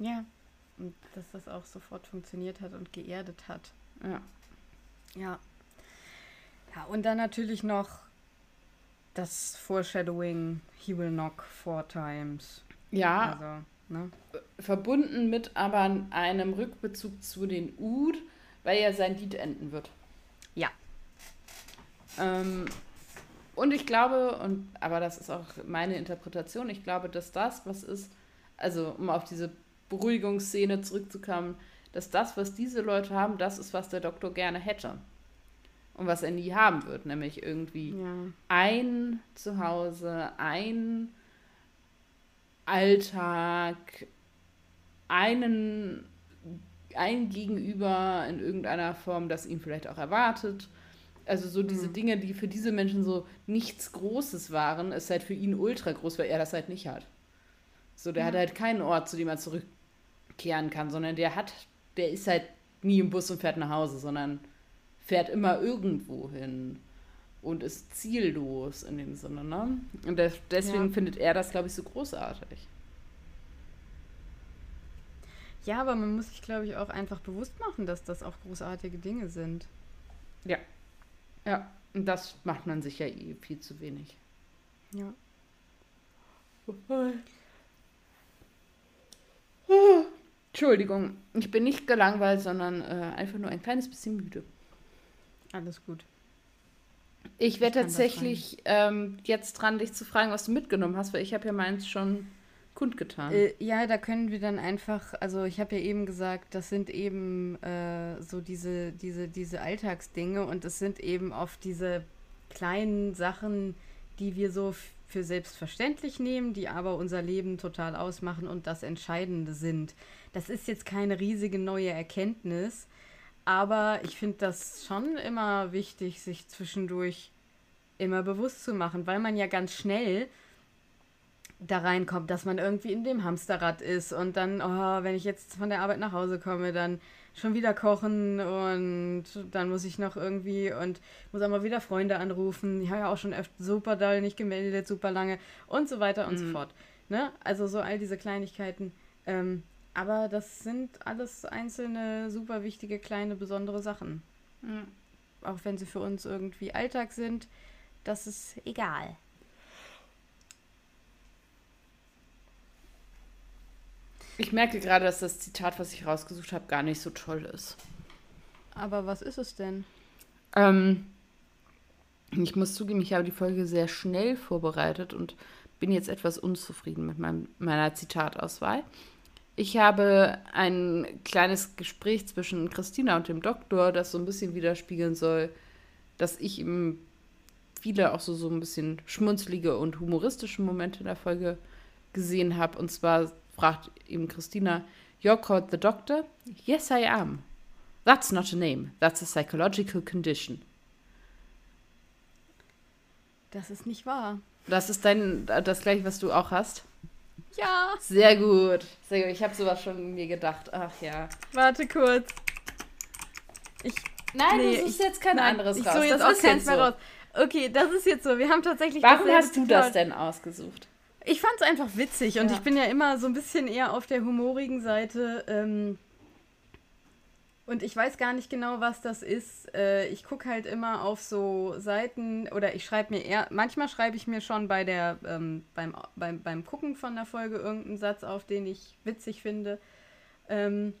Ja. Und dass das auch sofort funktioniert hat und geerdet hat. Ja. Ja. Ja, und dann natürlich noch das Foreshadowing, he will knock four times. Ja. Also, ne? Verbunden mit aber einem Rückbezug zu den Ud, weil ja sein Lied enden wird. Ja. Ähm, und ich glaube, und aber das ist auch meine Interpretation, ich glaube, dass das, was ist, also um auf diese Beruhigungsszene zurückzukommen, dass das, was diese Leute haben, das ist, was der Doktor gerne hätte. Und was er nie haben wird, nämlich irgendwie ja. ein Zuhause, ein Alltag, einen, ein Gegenüber in irgendeiner Form, das ihn vielleicht auch erwartet. Also so diese mhm. Dinge, die für diese Menschen so nichts Großes waren, ist halt für ihn ultra groß, weil er das halt nicht hat. So, der ja. hat halt keinen Ort, zu dem er zurückkehren kann, sondern der hat der ist halt nie im Bus und fährt nach Hause, sondern fährt immer irgendwo hin und ist ziellos in dem Sinne. Ne? Und deswegen ja. findet er das, glaube ich, so großartig. Ja, aber man muss sich, glaube ich, auch einfach bewusst machen, dass das auch großartige Dinge sind. Ja. Ja, und das macht man sich ja eh viel zu wenig. Ja. Entschuldigung, ich bin nicht gelangweilt, sondern äh, einfach nur ein kleines bisschen müde. Alles gut. Ich wäre tatsächlich ähm, jetzt dran, dich zu fragen, was du mitgenommen hast, weil ich habe ja meins schon kundgetan. Äh, ja, da können wir dann einfach, also ich habe ja eben gesagt, das sind eben äh, so diese, diese, diese Alltagsdinge und es sind eben oft diese kleinen Sachen, die wir so für selbstverständlich nehmen, die aber unser Leben total ausmachen und das Entscheidende sind. Das ist jetzt keine riesige neue Erkenntnis, aber ich finde das schon immer wichtig, sich zwischendurch immer bewusst zu machen, weil man ja ganz schnell da reinkommt, dass man irgendwie in dem Hamsterrad ist und dann, oh, wenn ich jetzt von der Arbeit nach Hause komme, dann schon wieder kochen und dann muss ich noch irgendwie und muss auch mal wieder Freunde anrufen. Ich habe ja auch schon öfter super doll nicht gemeldet, super lange und so weiter und mhm. so fort. Ne? Also so all diese Kleinigkeiten. Ähm, aber das sind alles einzelne super wichtige, kleine, besondere Sachen. Mhm. Auch wenn sie für uns irgendwie Alltag sind, das ist egal. Ich merke gerade, dass das Zitat, was ich rausgesucht habe, gar nicht so toll ist. Aber was ist es denn? Ähm, ich muss zugeben, ich habe die Folge sehr schnell vorbereitet und bin jetzt etwas unzufrieden mit meinem, meiner Zitatauswahl. Ich habe ein kleines Gespräch zwischen Christina und dem Doktor, das so ein bisschen widerspiegeln soll, dass ich ihm viele auch so, so ein bisschen schmunzelige und humoristische Momente in der Folge gesehen habe. Und zwar fragt ihm Christina, You're called the doctor? Yes, I am. That's not a name. That's a psychological condition. Das ist nicht wahr. Das ist dein, das gleiche, was du auch hast? Ja. Sehr gut. Sehr gut. Ich habe sowas schon mir gedacht. Ach ja. Warte kurz. Ich. Nein, nee, das ist jetzt kein nein, anderes ich raus. Jetzt das ist keins mehr so. raus. Okay, das ist jetzt so. Wir haben tatsächlich. Warum hast du das denn ausgesucht? Ich fand es einfach witzig und ja. ich bin ja immer so ein bisschen eher auf der humorigen Seite. Ähm, und ich weiß gar nicht genau, was das ist. Äh, ich gucke halt immer auf so Seiten oder ich schreibe mir eher, manchmal schreibe ich mir schon bei der, ähm, beim, beim, beim Gucken von der Folge irgendeinen Satz auf, den ich witzig finde. Ähm,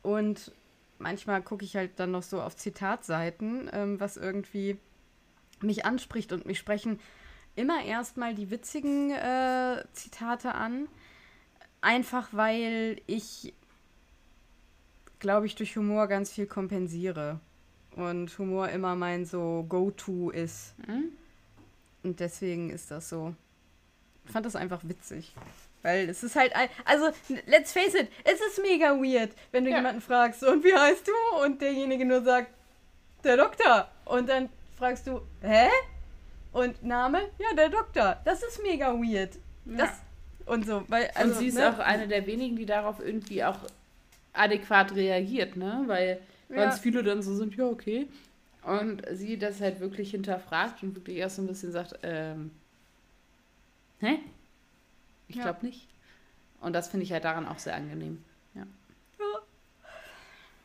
und manchmal gucke ich halt dann noch so auf Zitatseiten, ähm, was irgendwie mich anspricht und mich sprechen immer erstmal die witzigen äh, Zitate an. Einfach weil ich, glaube ich, durch Humor ganz viel kompensiere. Und Humor immer mein so Go-To ist. Mhm. Und deswegen ist das so. Ich fand das einfach witzig. Weil es ist halt, also, let's face it, es ist mega weird, wenn du ja. jemanden fragst, und wie heißt du? Und derjenige nur sagt, der Doktor. Und dann fragst du, hä? Und Name? Ja, der Doktor. Das ist mega weird. Das ja. und so. Weil, also, und sie ist ne? auch eine der wenigen, die darauf irgendwie auch adäquat reagiert, ne? Weil ja. ganz viele dann so sind, ja, okay. Und sie das halt wirklich hinterfragt und wirklich erst so ein bisschen sagt, ähm, hä? Ich ja. glaube nicht. Und das finde ich halt daran auch sehr angenehm. Ja. ja.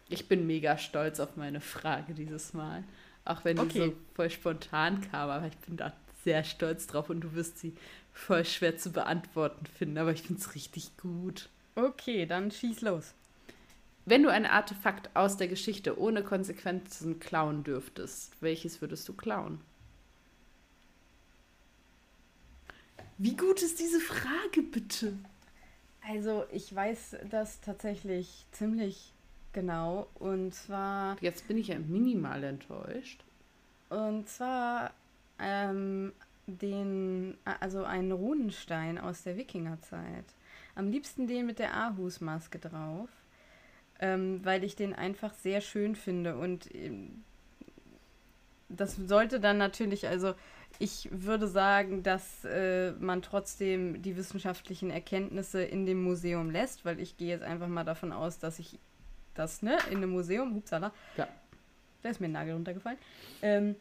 Ich bin mega stolz auf meine Frage dieses Mal. Auch wenn okay. die so voll spontan kam, aber ich bin da sehr stolz drauf und du wirst sie voll schwer zu beantworten finden, aber ich finde es richtig gut. Okay, dann schieß los. Wenn du ein Artefakt aus der Geschichte ohne Konsequenzen klauen dürftest, welches würdest du klauen? Wie gut ist diese Frage bitte? Also, ich weiß das tatsächlich ziemlich Genau, und zwar. Jetzt bin ich ja minimal enttäuscht. Und zwar ähm, den, also einen Runenstein aus der Wikingerzeit. Am liebsten den mit der Ahus-Maske drauf, ähm, weil ich den einfach sehr schön finde. Und ähm, das sollte dann natürlich, also ich würde sagen, dass äh, man trotzdem die wissenschaftlichen Erkenntnisse in dem Museum lässt, weil ich gehe jetzt einfach mal davon aus, dass ich das, ne, in einem Museum, hupsala. Ja. Da ist mir ein Nagel runtergefallen. Ähm,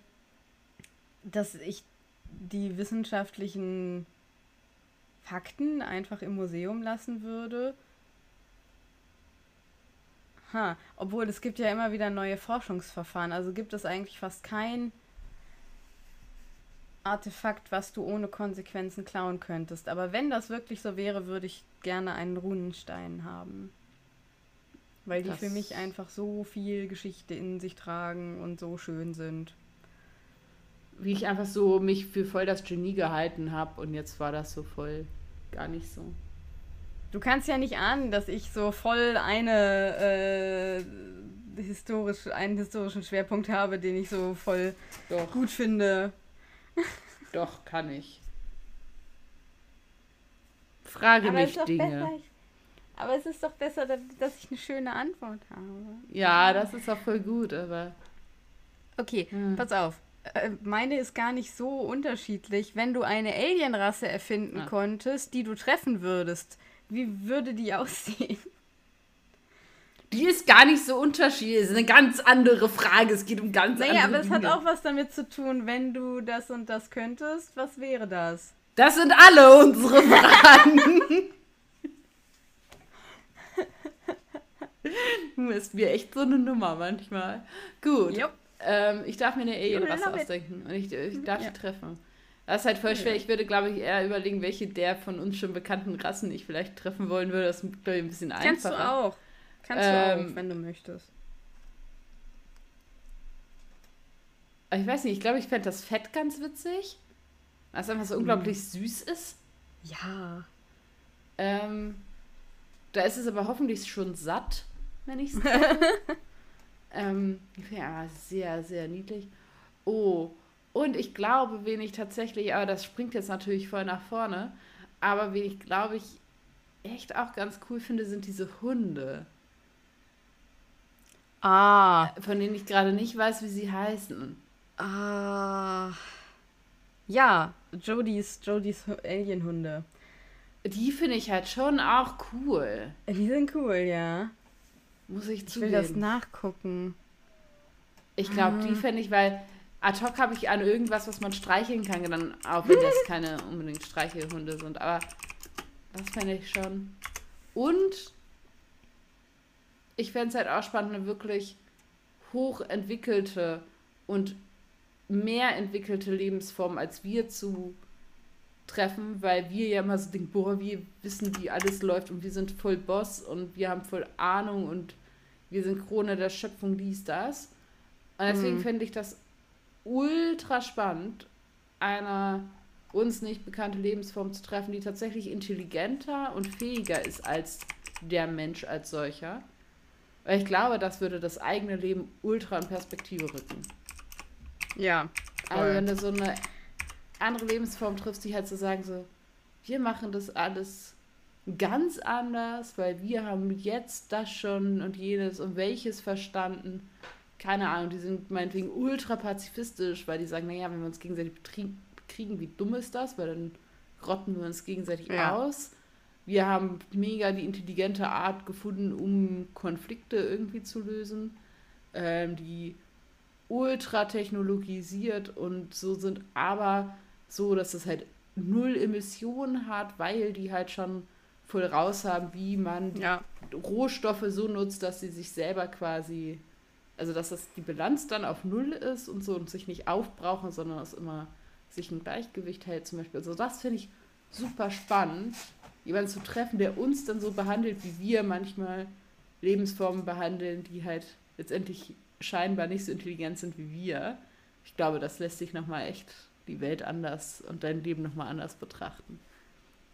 dass ich die wissenschaftlichen Fakten einfach im Museum lassen würde. Ha, obwohl es gibt ja immer wieder neue Forschungsverfahren. Also gibt es eigentlich fast kein Artefakt, was du ohne Konsequenzen klauen könntest. Aber wenn das wirklich so wäre, würde ich gerne einen Runenstein haben. Weil die das für mich einfach so viel Geschichte in sich tragen und so schön sind. Wie ich einfach so mich für voll das Genie gehalten habe und jetzt war das so voll gar nicht so. Du kannst ja nicht ahnen, dass ich so voll eine äh, historisch, einen historischen Schwerpunkt habe, den ich so voll Doch. gut finde. Doch, kann ich. Frage aber mich Dinge. Aber es ist doch besser, dass ich eine schöne Antwort habe. Ja, das ist auch voll gut, aber. Okay, hm. pass auf. Äh, meine ist gar nicht so unterschiedlich. Wenn du eine Alienrasse erfinden ah. konntest, die du treffen würdest, wie würde die aussehen? Die ist gar nicht so unterschiedlich. Das ist eine ganz andere Frage. Es geht um ganz naja, andere Naja, aber es hat auch was damit zu tun, wenn du das und das könntest. Was wäre das? Das sind alle unsere Fragen. du bist mir echt so eine Nummer manchmal. Gut. Ähm, ich darf mir eine Alienrasse ausdenken und ich, ich darf ja. sie treffen. Das ist halt voll schwer. Ich würde, glaube ich, eher überlegen, welche der von uns schon bekannten Rassen ich vielleicht treffen wollen würde. Das ist, glaube ich, ein bisschen Kannst einfacher. Kannst du auch. Kannst ähm, du auch, wenn du möchtest. Ich weiß nicht, ich glaube, ich fände das Fett ganz witzig. Weil es einfach so unglaublich mm. süß ist. Ja. Ähm, da ist es aber hoffentlich schon satt, wenn ich es ähm, Ja, sehr, sehr niedlich. Oh, und ich glaube, wen ich tatsächlich, aber das springt jetzt natürlich voll nach vorne, aber wen ich glaube ich echt auch ganz cool finde, sind diese Hunde. Ah. Von denen ich gerade nicht weiß, wie sie heißen. Ah. Ja, Jodys, Jodys Alienhunde. Die finde ich halt schon auch cool. Die sind cool, ja. Muss ich zugeben. Ich will das nachgucken. Ich glaube, ah. die finde ich, weil ad hoc habe ich an irgendwas, was man streicheln kann, dann auch wenn das keine unbedingt Streichelhunde sind. Aber das fände ich schon. Und ich fände es halt auch spannend, eine wirklich hochentwickelte und mehr entwickelte Lebensform als wir zu treffen, weil wir ja immer so denken, boah, wir wissen, wie alles läuft und wir sind voll Boss und wir haben voll Ahnung und wir sind Krone der Schöpfung, dies, das. Und deswegen mhm. fände ich das ultra spannend, eine uns nicht bekannte Lebensform zu treffen, die tatsächlich intelligenter und fähiger ist als der Mensch als solcher. Weil ich glaube, das würde das eigene Leben ultra in Perspektive rücken. Ja. Voll. Also wenn du so eine andere Lebensform triffst, die halt so sagen, so, wir machen das alles ganz anders, weil wir haben jetzt das schon und jenes und welches verstanden keine Ahnung, die sind meinetwegen ultra pazifistisch, weil die sagen, naja, wenn wir uns gegenseitig kriegen, wie dumm ist das? Weil dann rotten wir uns gegenseitig ja. aus. Wir haben mega die intelligente Art gefunden, um Konflikte irgendwie zu lösen, ähm, die ultra technologisiert und so sind, aber so, dass es halt null Emissionen hat, weil die halt schon voll raus haben, wie man ja. Rohstoffe so nutzt, dass sie sich selber quasi also dass das die Bilanz dann auf Null ist und so und sich nicht aufbrauchen, sondern es immer sich ein Gleichgewicht hält zum Beispiel. Also das finde ich super spannend, jemanden zu treffen, der uns dann so behandelt, wie wir manchmal Lebensformen behandeln, die halt letztendlich scheinbar nicht so intelligent sind wie wir. Ich glaube, das lässt sich nochmal echt die Welt anders und dein Leben nochmal anders betrachten.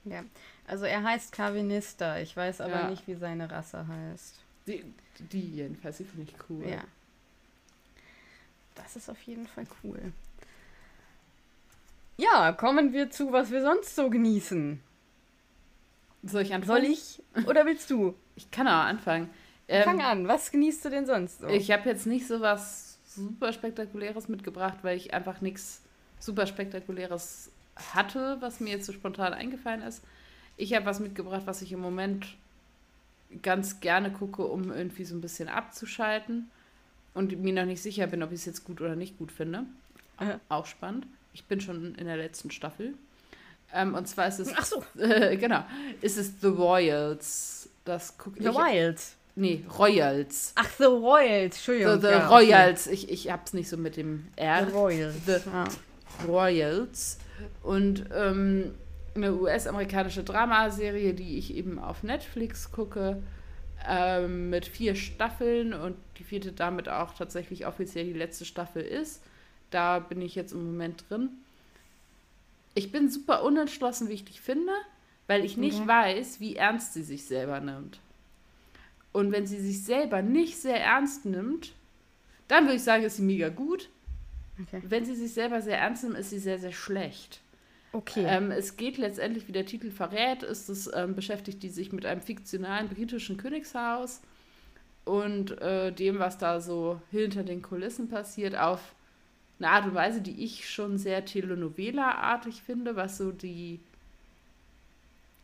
Ja, also er heißt Carvinista. Ich weiß aber ja. nicht, wie seine Rasse heißt. Die, die jedenfalls, die finde ich cool. Ja. Das ist auf jeden Fall cool. Ja, kommen wir zu, was wir sonst so genießen. Soll ich anfangen? Soll ich? Oder willst du? ich kann auch anfangen. Ähm, Fang an. Was genießt du denn sonst so? Ich habe jetzt nicht so was super spektakuläres mitgebracht, weil ich einfach nichts super spektakuläres hatte, was mir jetzt so spontan eingefallen ist. Ich habe was mitgebracht, was ich im Moment ganz gerne gucke, um irgendwie so ein bisschen abzuschalten und mir noch nicht sicher bin, ob ich es jetzt gut oder nicht gut finde. Äh. Auch spannend. Ich bin schon in der letzten Staffel. Ähm, und zwar ist es. Ach so. Äh, genau. Ist es The Royals. Das gucke ich. The Royals. Nee, Royals. Ach, The Royals. Entschuldigung. The, the ja, Royals. Okay. Ich, ich hab's nicht so mit dem R. The Royals. The ah. Royals. Und ähm, eine US-amerikanische Dramaserie, die ich eben auf Netflix gucke. ähm, mit vier Staffeln und die vierte damit auch tatsächlich offiziell die letzte Staffel ist. Da bin ich jetzt im Moment drin. Ich bin super unentschlossen, wie ich dich finde, weil ich nicht okay. weiß, wie ernst sie sich selber nimmt. Und wenn sie sich selber nicht sehr ernst nimmt, dann würde ich sagen, ist sie mega gut. Okay. Wenn sie sich selber sehr ernst nimmt, ist sie sehr, sehr schlecht. Okay. Ähm, es geht letztendlich, wie der Titel verrät, ist es, ähm, beschäftigt die sich mit einem fiktionalen britischen Königshaus und äh, dem, was da so hinter den Kulissen passiert, auf eine Art und Weise, die ich schon sehr Telenovela-artig finde, was so die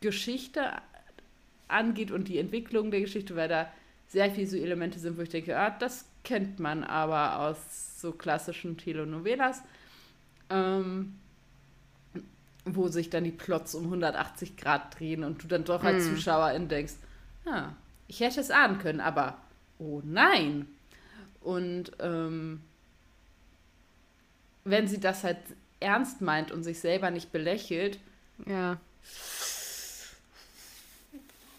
Geschichte angeht und die Entwicklung der Geschichte, weil da sehr viele so Elemente sind, wo ich denke, ah, das kennt man aber aus so klassischen Telenovelas. Ähm, wo sich dann die Plots um 180 Grad drehen und du dann doch als mm. Zuschauerin denkst, ah, ich hätte es ahnen können, aber oh nein. Und ähm, wenn sie das halt ernst meint und sich selber nicht belächelt, ja.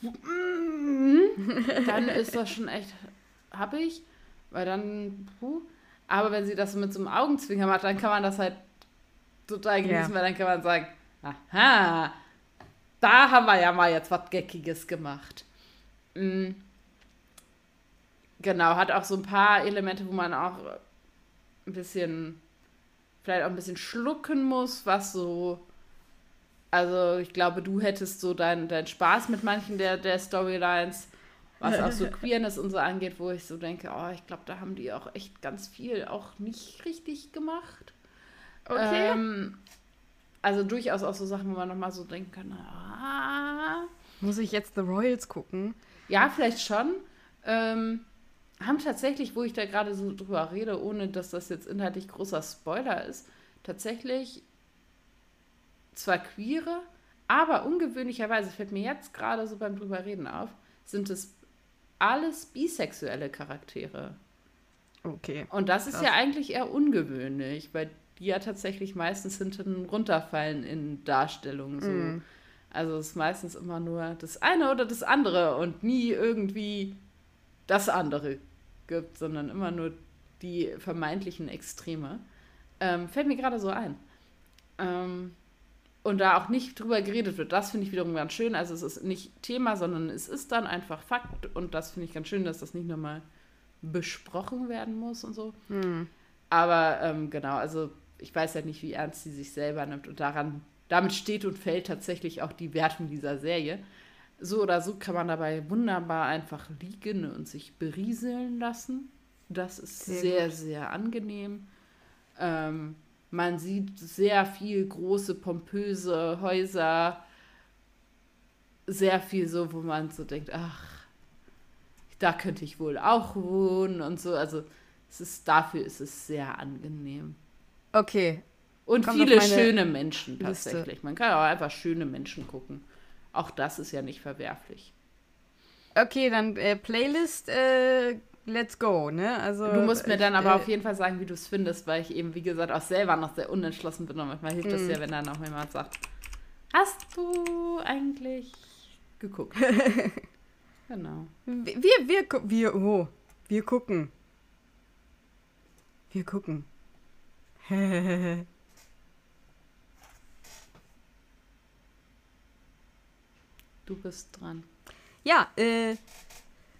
dann ist das schon echt happig, weil dann, puh. aber wenn sie das mit so einem Augenzwinger macht, dann kann man das halt total genießen, ja. weil dann kann man sagen, aha, da haben wir ja mal jetzt was Geckiges gemacht. Mhm. Genau, hat auch so ein paar Elemente, wo man auch ein bisschen, vielleicht auch ein bisschen schlucken muss, was so, also ich glaube, du hättest so deinen dein Spaß mit manchen der, der Storylines, was auch so Queerness und so angeht, wo ich so denke, oh, ich glaube, da haben die auch echt ganz viel auch nicht richtig gemacht. Okay. Ähm, also durchaus auch so Sachen, wo man nochmal so denken kann, ah. Muss ich jetzt The Royals gucken? Ja, vielleicht schon. Ähm, haben tatsächlich, wo ich da gerade so drüber rede, ohne dass das jetzt inhaltlich großer Spoiler ist, tatsächlich zwar queere, aber ungewöhnlicherweise fällt mir jetzt gerade so beim drüber reden auf, sind es alles bisexuelle Charaktere. Okay. Und das ist Krass. ja eigentlich eher ungewöhnlich, weil die ja tatsächlich meistens hinten runterfallen in Darstellungen. So. Mm. Also es ist meistens immer nur das eine oder das andere und nie irgendwie das andere gibt, sondern immer nur die vermeintlichen Extreme. Ähm, fällt mir gerade so ein. Ähm, und da auch nicht drüber geredet wird, das finde ich wiederum ganz schön. Also es ist nicht Thema, sondern es ist dann einfach Fakt und das finde ich ganz schön, dass das nicht nochmal besprochen werden muss und so. Hm. Aber ähm, genau, also ich weiß ja nicht, wie ernst sie sich selber nimmt und daran, damit steht und fällt tatsächlich auch die Wertung dieser Serie. So oder so kann man dabei wunderbar einfach liegen und sich berieseln lassen. Das ist sehr, sehr, sehr angenehm. Ähm, man sieht sehr viel große, pompöse Häuser. Sehr viel so, wo man so denkt, ach, da könnte ich wohl auch wohnen und so. Also es ist, dafür ist es sehr angenehm. Okay. Und Kommt viele schöne Menschen tatsächlich. Liste. Man kann auch einfach schöne Menschen gucken. Auch das ist ja nicht verwerflich. Okay, dann äh, Playlist, äh, let's go, ne? Also, du musst mir dann aber äh, auf jeden Fall sagen, wie du es findest, weil ich eben, wie gesagt, auch selber noch sehr unentschlossen bin und manchmal hilft es mm. ja, wenn dann auch jemand sagt, hast du eigentlich geguckt? genau. Wir, wir, wir, oh, wir gucken. Wir gucken. du bist dran. Ja, äh,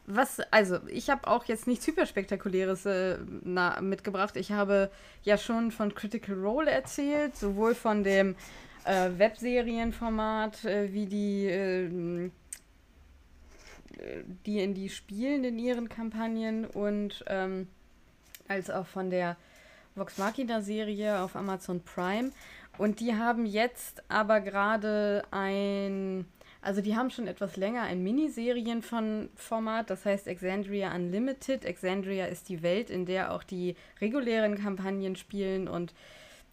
was, also ich habe auch jetzt nichts hyperspektakuläres äh, na, mitgebracht. Ich habe ja schon von Critical Role erzählt, sowohl von dem äh, Webserienformat äh, wie die, äh, die in die spielen in ihren Kampagnen und ähm, als auch von der Vox Machina Serie auf Amazon Prime. Und die haben jetzt aber gerade ein, also die haben schon etwas länger ein Miniserien von Format, das heißt Exandria Unlimited. Exandria ist die Welt, in der auch die regulären Kampagnen spielen und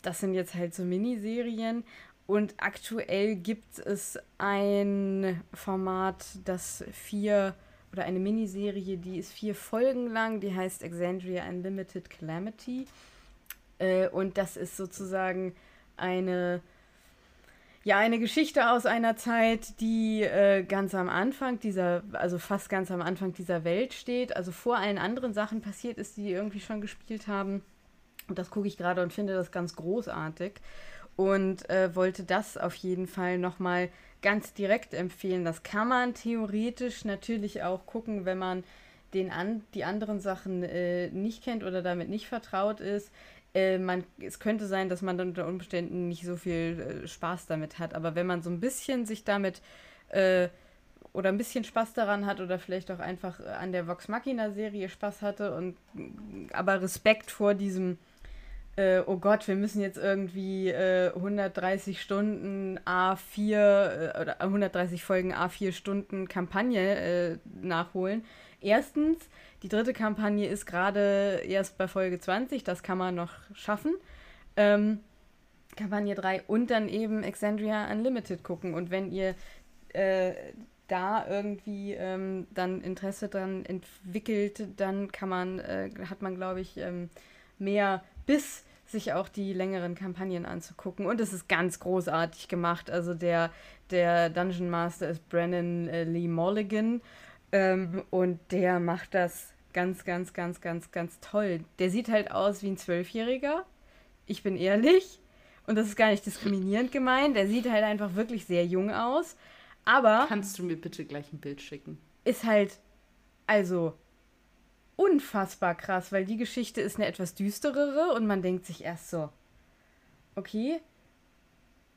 das sind jetzt halt so Miniserien. Und aktuell gibt es ein Format, das vier oder eine Miniserie, die ist vier Folgen lang, die heißt Exandria Unlimited Calamity. Äh, und das ist sozusagen eine, Ja, eine Geschichte aus einer Zeit, die äh, ganz am Anfang dieser, also fast ganz am Anfang dieser Welt steht, also vor allen anderen Sachen passiert ist, die irgendwie schon gespielt haben. Und das gucke ich gerade und finde das ganz großartig. Und äh, wollte das auf jeden Fall nochmal ganz direkt empfehlen. Das kann man theoretisch natürlich auch gucken, wenn man den an, die anderen Sachen äh, nicht kennt oder damit nicht vertraut ist. Äh, man, es könnte sein, dass man dann unter Umständen nicht so viel äh, Spaß damit hat. Aber wenn man so ein bisschen sich damit äh, oder ein bisschen Spaß daran hat oder vielleicht auch einfach an der Vox Machina Serie Spaß hatte und aber Respekt vor diesem äh, oh Gott, wir müssen jetzt irgendwie äh, 130 Stunden A4 äh, oder 130 Folgen A4 Stunden Kampagne äh, nachholen. Erstens, die dritte Kampagne ist gerade erst bei Folge 20, das kann man noch schaffen. Ähm, Kampagne 3 und dann eben Exandria Unlimited gucken. Und wenn ihr äh, da irgendwie ähm, dann Interesse dran entwickelt, dann kann man, äh, hat man, glaube ich, ähm, mehr Biss, sich auch die längeren Kampagnen anzugucken. Und es ist ganz großartig gemacht. Also der, der Dungeon Master ist Brennan äh, Lee Mulligan. Ähm, und der macht das ganz, ganz, ganz, ganz, ganz toll. Der sieht halt aus wie ein Zwölfjähriger. Ich bin ehrlich. Und das ist gar nicht diskriminierend gemeint. Der sieht halt einfach wirklich sehr jung aus. Aber. Kannst du mir bitte gleich ein Bild schicken? Ist halt. Also. Unfassbar krass, weil die Geschichte ist eine etwas düsterere und man denkt sich erst so. Okay.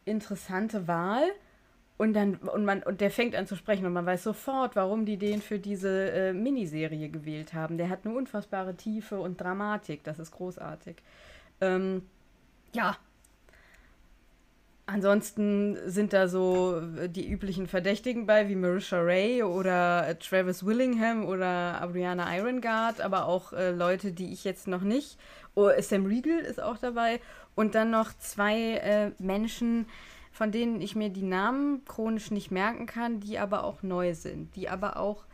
Interessante Wahl. Und dann, und man, und der fängt an zu sprechen und man weiß sofort, warum die den für diese äh, Miniserie gewählt haben. Der hat eine unfassbare Tiefe und Dramatik. Das ist großartig. Ähm, ja. Ansonsten sind da so äh, die üblichen Verdächtigen bei, wie Marisha Ray oder äh, Travis Willingham oder Adriana Irongard, aber auch äh, Leute, die ich jetzt noch nicht. Oh, Sam Riegel ist auch dabei. Und dann noch zwei äh, Menschen, von denen ich mir die Namen chronisch nicht merken kann, die aber auch neu sind, die aber auch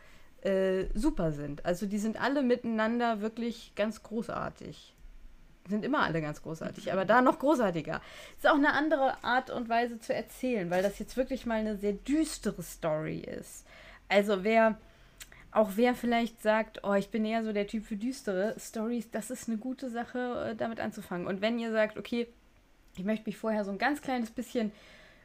äh, super sind. Also die sind alle miteinander wirklich ganz großartig. Sind immer alle ganz großartig, aber da noch großartiger. Ist auch eine andere Art und Weise zu erzählen, weil das jetzt wirklich mal eine sehr düstere Story ist. Also wer, auch wer vielleicht sagt, oh, ich bin eher so der Typ für düstere Stories, das ist eine gute Sache, äh, damit anzufangen. Und wenn ihr sagt, okay, ich möchte mich vorher so ein ganz kleines bisschen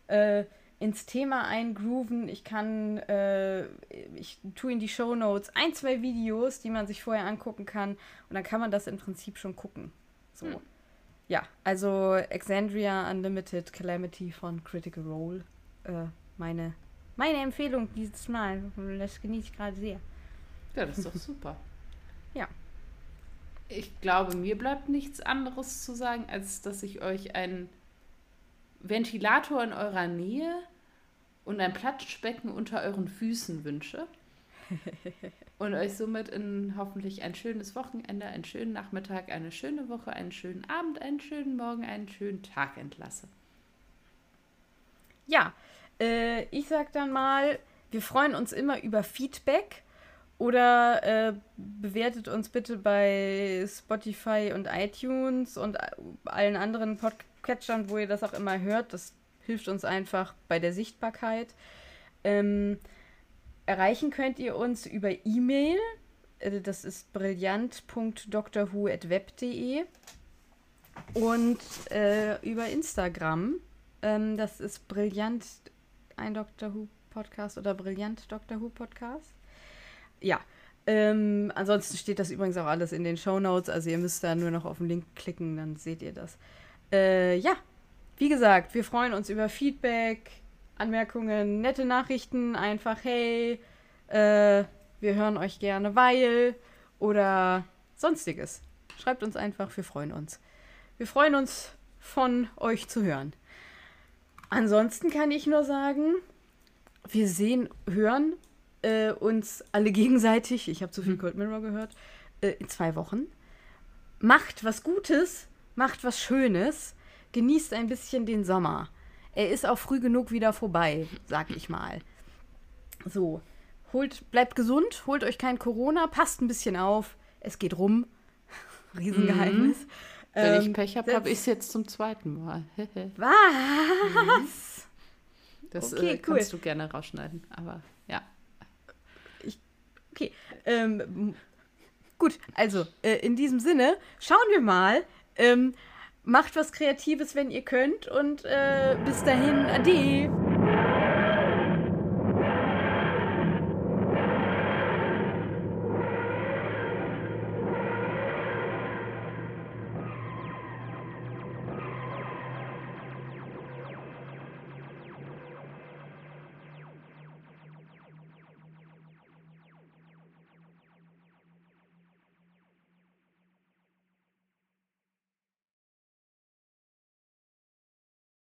äh, ins Thema eingrooven. Ich kann, äh, ich tue in die Show Notes ein, zwei Videos, die man sich vorher angucken kann und dann kann man das im Prinzip schon gucken. So. Hm. Ja, also Exandria Unlimited Calamity von Critical Role. Äh, meine, meine Empfehlung dieses Mal. Das genieße ich gerade sehr. Ja, das ist doch super. ja. Ich glaube, mir bleibt nichts anderes zu sagen, als dass ich euch einen Ventilator in eurer Nähe und ein Platschbecken unter euren Füßen wünsche. und euch somit in hoffentlich ein schönes Wochenende, einen schönen Nachmittag, eine schöne Woche, einen schönen Abend, einen schönen Morgen, einen schönen Tag entlasse. Ja, äh, ich sag dann mal, wir freuen uns immer über Feedback oder äh, bewertet uns bitte bei Spotify und iTunes und allen anderen Podcatchern, wo ihr das auch immer hört. Das hilft uns einfach bei der Sichtbarkeit. Ähm, erreichen könnt ihr uns über E-Mail. Äh, das ist brillant.drwho.web.de und äh, über Instagram. Ähm, das ist brillant ein Doctor Who Podcast oder brillant Doctor Who Podcast ja. Ähm, ansonsten steht das übrigens auch alles in den Show Notes. Also ihr müsst da nur noch auf den Link klicken, dann seht ihr das. Äh, ja, wie gesagt, wir freuen uns über Feedback, Anmerkungen, nette Nachrichten. Einfach, hey, äh, wir hören euch gerne, weil oder sonstiges. Schreibt uns einfach, wir freuen uns. Wir freuen uns, von euch zu hören. Ansonsten kann ich nur sagen, wir sehen, hören äh, uns alle gegenseitig, ich habe zu viel mhm. Cold Mirror gehört, äh, in zwei Wochen. Macht was Gutes, macht was Schönes, genießt ein bisschen den Sommer. Er ist auch früh genug wieder vorbei, sag ich mal. So, holt, bleibt gesund, holt euch kein Corona, passt ein bisschen auf, es geht rum. Riesengeheimnis. Mhm. Wenn ähm, ich Pech habe, habe ich es jetzt zum zweiten Mal. was? Das Okay, äh, kannst du gerne rausschneiden, aber. Okay, ähm, gut, also äh, in diesem Sinne, schauen wir mal. Ähm, macht was Kreatives, wenn ihr könnt und äh, bis dahin, ade.